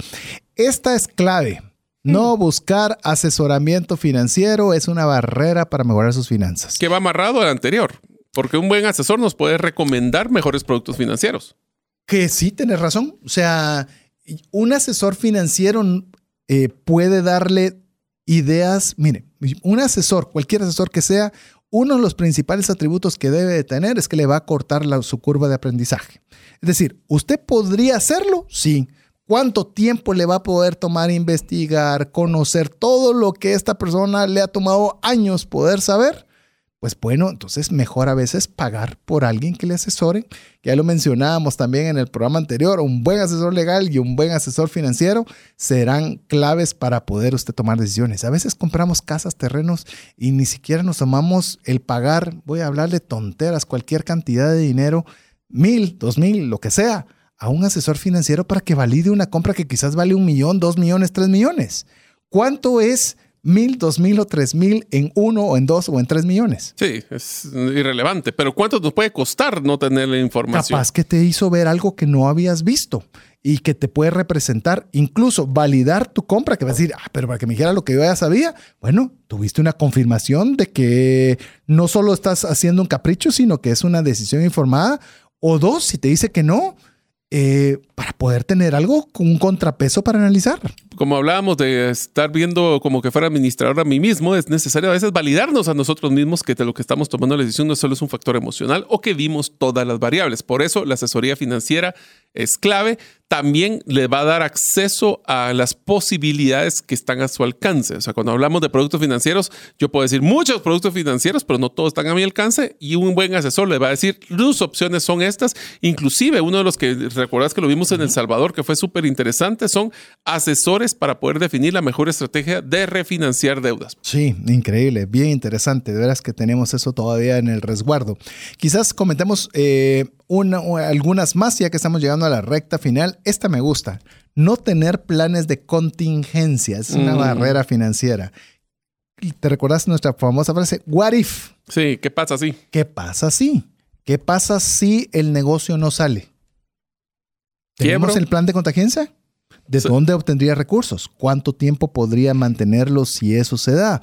Esta es clave. No buscar asesoramiento financiero es una barrera para mejorar sus finanzas.
Que va amarrado al anterior, porque un buen asesor nos puede recomendar mejores productos financieros.
Que sí, tienes razón. O sea, un asesor financiero eh, puede darle ideas. Mire, un asesor, cualquier asesor que sea, uno de los principales atributos que debe de tener es que le va a cortar su curva de aprendizaje. Es decir, ¿usted podría hacerlo? Sí. ¿Cuánto tiempo le va a poder tomar investigar, conocer todo lo que esta persona le ha tomado años poder saber? Pues bueno, entonces mejor a veces pagar por alguien que le asesore. Ya lo mencionábamos también en el programa anterior, un buen asesor legal y un buen asesor financiero serán claves para poder usted tomar decisiones. A veces compramos casas, terrenos y ni siquiera nos tomamos el pagar, voy a hablar de tonteras, cualquier cantidad de dinero, mil, dos mil, lo que sea, a un asesor financiero para que valide una compra que quizás vale un millón, dos millones, tres millones. ¿Cuánto es mil, dos mil o tres mil en uno o en dos o en tres millones.
Sí, es irrelevante. Pero ¿cuánto nos puede costar no tener la información?
Capaz que te hizo ver algo que no habías visto y que te puede representar, incluso validar tu compra, que va a decir, ah, pero para que me dijera lo que yo ya sabía, bueno, tuviste una confirmación de que no solo estás haciendo un capricho, sino que es una decisión informada. O dos, si te dice que no, eh, para poder tener algo un contrapeso para analizar.
Como hablábamos de estar viendo como que fuera administrador a mí mismo, es necesario a veces validarnos a nosotros mismos que de lo que estamos tomando la decisión no solo es un factor emocional o que vimos todas las variables. Por eso la asesoría financiera es clave también le va a dar acceso a las posibilidades que están a su alcance. O sea, cuando hablamos de productos financieros, yo puedo decir muchos productos financieros, pero no todos están a mi alcance y un buen asesor le va a decir, tus opciones son estas. Inclusive uno de los que recuerdas que lo vimos en El Salvador, que fue súper interesante, son asesores para poder definir la mejor estrategia de refinanciar deudas.
Sí, increíble, bien interesante. De veras que tenemos eso todavía en el resguardo. Quizás comentemos eh, algunas más, ya que estamos llegando a la recta final. Esta me gusta. No tener planes de contingencia es una mm. barrera financiera. ¿Te recuerdas nuestra famosa frase? What if?
Sí, ¿qué pasa si?
¿Qué pasa si? ¿Qué pasa si el negocio no sale? ¿Tenemos el plan de contingencia? ¿De dónde obtendría recursos? ¿Cuánto tiempo podría mantenerlo si eso se da?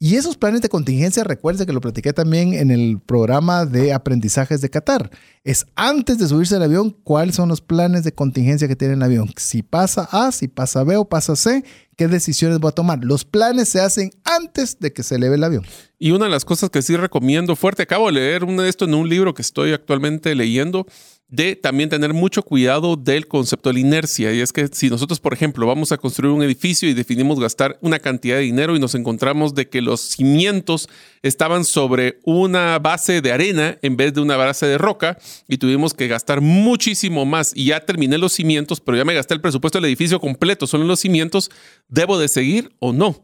Y esos planes de contingencia, recuerde que lo platiqué también en el programa de aprendizajes de Qatar. Es antes de subirse al avión, cuáles son los planes de contingencia que tiene el avión. Si pasa A, si pasa B o pasa C, qué decisiones va a tomar. Los planes se hacen antes de que se eleve el avión.
Y una de las cosas que sí recomiendo fuerte, acabo de leer uno de esto en un libro que estoy actualmente leyendo, de también tener mucho cuidado del concepto de la inercia. Y es que si nosotros, por ejemplo, vamos a construir un edificio y definimos gastar una cantidad de dinero y nos encontramos de que los cimientos estaban sobre una base de arena en vez de una base de roca y tuvimos que gastar muchísimo más y ya terminé los cimientos, pero ya me gasté el presupuesto del edificio completo, solo en los cimientos, ¿debo de seguir o no?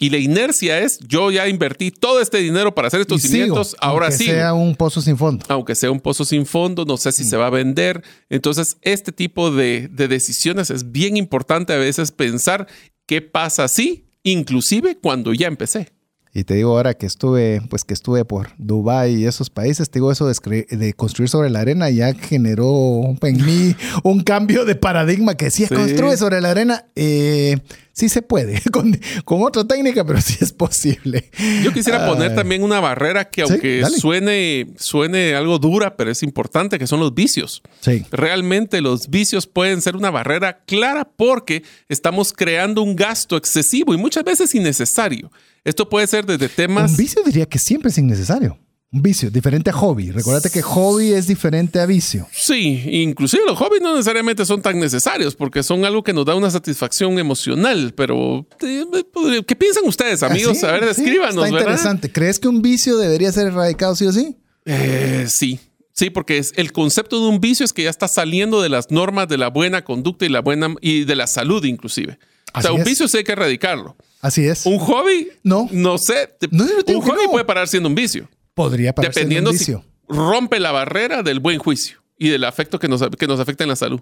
Y la inercia es, yo ya invertí todo este dinero para hacer estos cimientos, ahora sí.
Aunque sea un pozo sin fondo.
Aunque sea un pozo sin fondo, no sé si se va a vender. Entonces, este tipo de, de decisiones es bien importante a veces pensar qué pasa así, inclusive cuando ya empecé.
Y te digo ahora que estuve, pues que estuve por Dubai y esos países, te digo eso de, construir sobre la arena ya generó en mí un cambio de paradigma que decía, construye sobre la arena. Eh, sí se puede, con, otra técnica, pero sí es posible.
Yo quisiera poner también una barrera que aunque suene, suene algo dura, pero es importante, que son los vicios.
Sí.
Realmente los vicios pueden ser una barrera clara porque estamos creando un gasto excesivo y muchas veces innecesario. Esto puede ser desde temas...
Un vicio diría que siempre es innecesario. Un vicio, diferente a hobby. Recuérdate que hobby es diferente a vicio.
Sí, inclusive los hobbies no necesariamente son tan necesarios porque son algo que nos da una satisfacción emocional, pero eh, ¿qué piensan ustedes, amigos?
Ah,
a ver, escríbanos,
Está interesante. ¿Crees que un vicio debería ser erradicado sí o sí?
Eh, sí, Sí, porque es, el concepto de un vicio es que ya está saliendo de las normas de la buena conducta y la buena y de la salud inclusive. o sea, un vicio sí hay que erradicarlo.
Así es.
Un hobby, no, no sé. un hobby puede parar siendo un vicio.
Podría parar
dependiendo
un.
Si rompe la barrera del buen juicio y del afecto que nos, que nos afecta en la salud.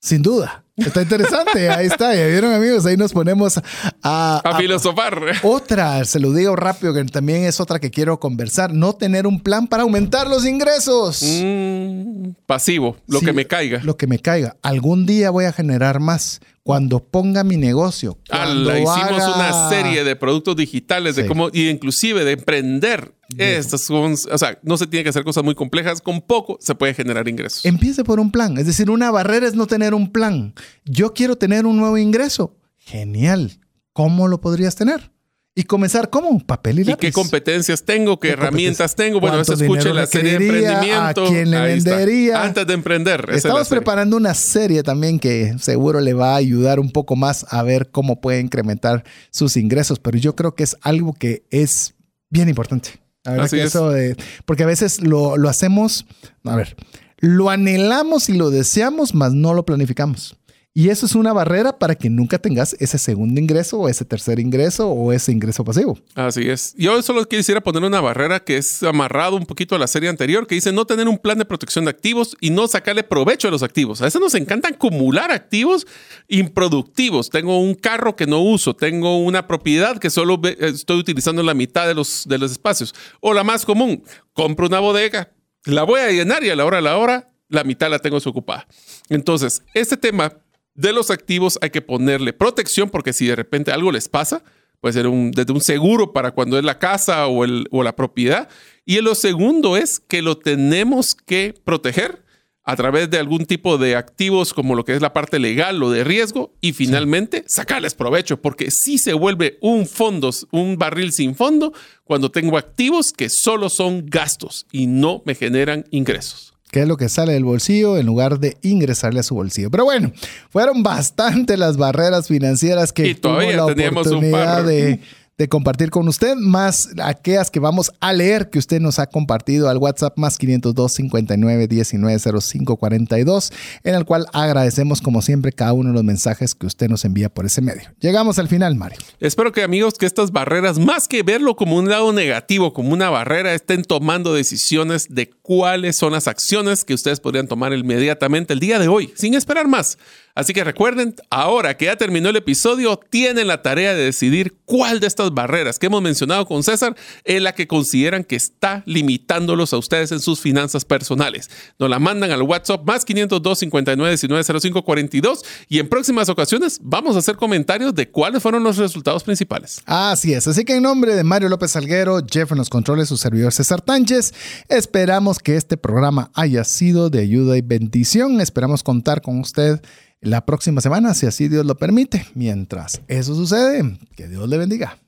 Sin duda. Está interesante. Ahí está. Ya vieron, amigos. Ahí nos ponemos a,
a, filosofar.
Otra, se lo digo rápido, que también es otra que quiero conversar. No tener un plan para aumentar los ingresos.
Mm, pasivo, lo que me caiga.
Lo que me caiga. Algún día voy a generar más cuando ponga mi negocio.
hicimos una serie de productos digitales de cómo, y inclusive de emprender. Estas son, o sea, no se tiene que hacer cosas muy complejas, con poco se puede generar ingresos.
Empiece por un plan, es decir, una barrera es no tener un plan. Yo quiero tener un nuevo ingreso. Genial. ¿Cómo lo podrías tener? Y comenzar como papel y lápiz.
¿Y qué competencias tengo? ¿Qué, herramientas tengo? Bueno, eso escuche la serie de emprendimiento.
¿A quién le vendería?
Antes de emprender.
Estamos preparando una serie también que seguro le va a ayudar un poco más a ver cómo puede incrementar sus ingresos. Pero yo creo que es algo que es bien importante. Así es. Eso de, porque a veces lo, lo hacemos, a ver, lo anhelamos y lo deseamos, mas no lo planificamos. Y eso es una barrera para que nunca tengas ese segundo ingreso o ese tercer ingreso o ese ingreso pasivo.
Así es. Yo solo quisiera poner una barrera que es amarrado un poquito a la serie anterior, que dice no tener un plan de protección de activos y no sacarle provecho a los activos. A veces nos encanta acumular activos improductivos. Tengo un carro que no uso, tengo una propiedad que solo estoy utilizando la mitad de los, de los espacios. O la más común, compro una bodega, la voy a llenar y a la hora a la hora la mitad la tengo desocupada. Entonces, este tema de los activos hay que ponerle protección porque si de repente algo les pasa, puede ser un, desde un seguro para cuando es la casa o, el, o la propiedad. Y lo segundo es que lo tenemos que proteger a través de algún tipo de activos como lo que es la parte legal o de riesgo y finalmente sacarles provecho porque si se vuelve un fondo, un barril sin fondo cuando tengo activos que solo son gastos y no me generan ingresos
que es lo que sale del bolsillo en lugar de ingresarle a su bolsillo. Pero bueno, fueron bastante las barreras financieras que
y todavía
la
teníamos oportunidad
un de de compartir con usted, más aquellas que vamos a leer que usted nos ha compartido al WhatsApp más 502 59 19 05 42, en el cual agradecemos como siempre cada uno de los mensajes que usted nos envía por ese medio. Llegamos al final, Mario.
Espero que amigos que estas barreras, más que verlo como un lado negativo, como una barrera, estén tomando decisiones de cuáles son las acciones que ustedes podrían tomar inmediatamente el día de hoy, sin esperar más. Así que recuerden, ahora que ya terminó el episodio, tienen la tarea de decidir cuál de estas barreras que hemos mencionado con César es la que consideran que está limitándolos a ustedes en sus finanzas personales. Nos la mandan al WhatsApp más 502 59 19 05 42 y en próximas ocasiones vamos a hacer comentarios de cuáles fueron los resultados principales.
Así es, así que en nombre de Mario López Salguero, Jeff en los controles, su servidor César Tánchez, esperamos que este programa haya sido de ayuda y bendición. Esperamos contar con usted la próxima semana, si así Dios lo permite. Mientras eso sucede, que Dios le bendiga.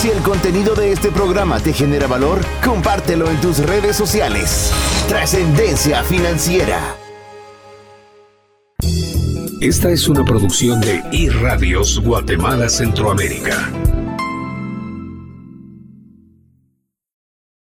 Si el contenido de este programa te genera valor, compártelo en tus redes sociales. Trascendencia financiera.
Esta es una producción de iRadios Guatemala Centroamérica.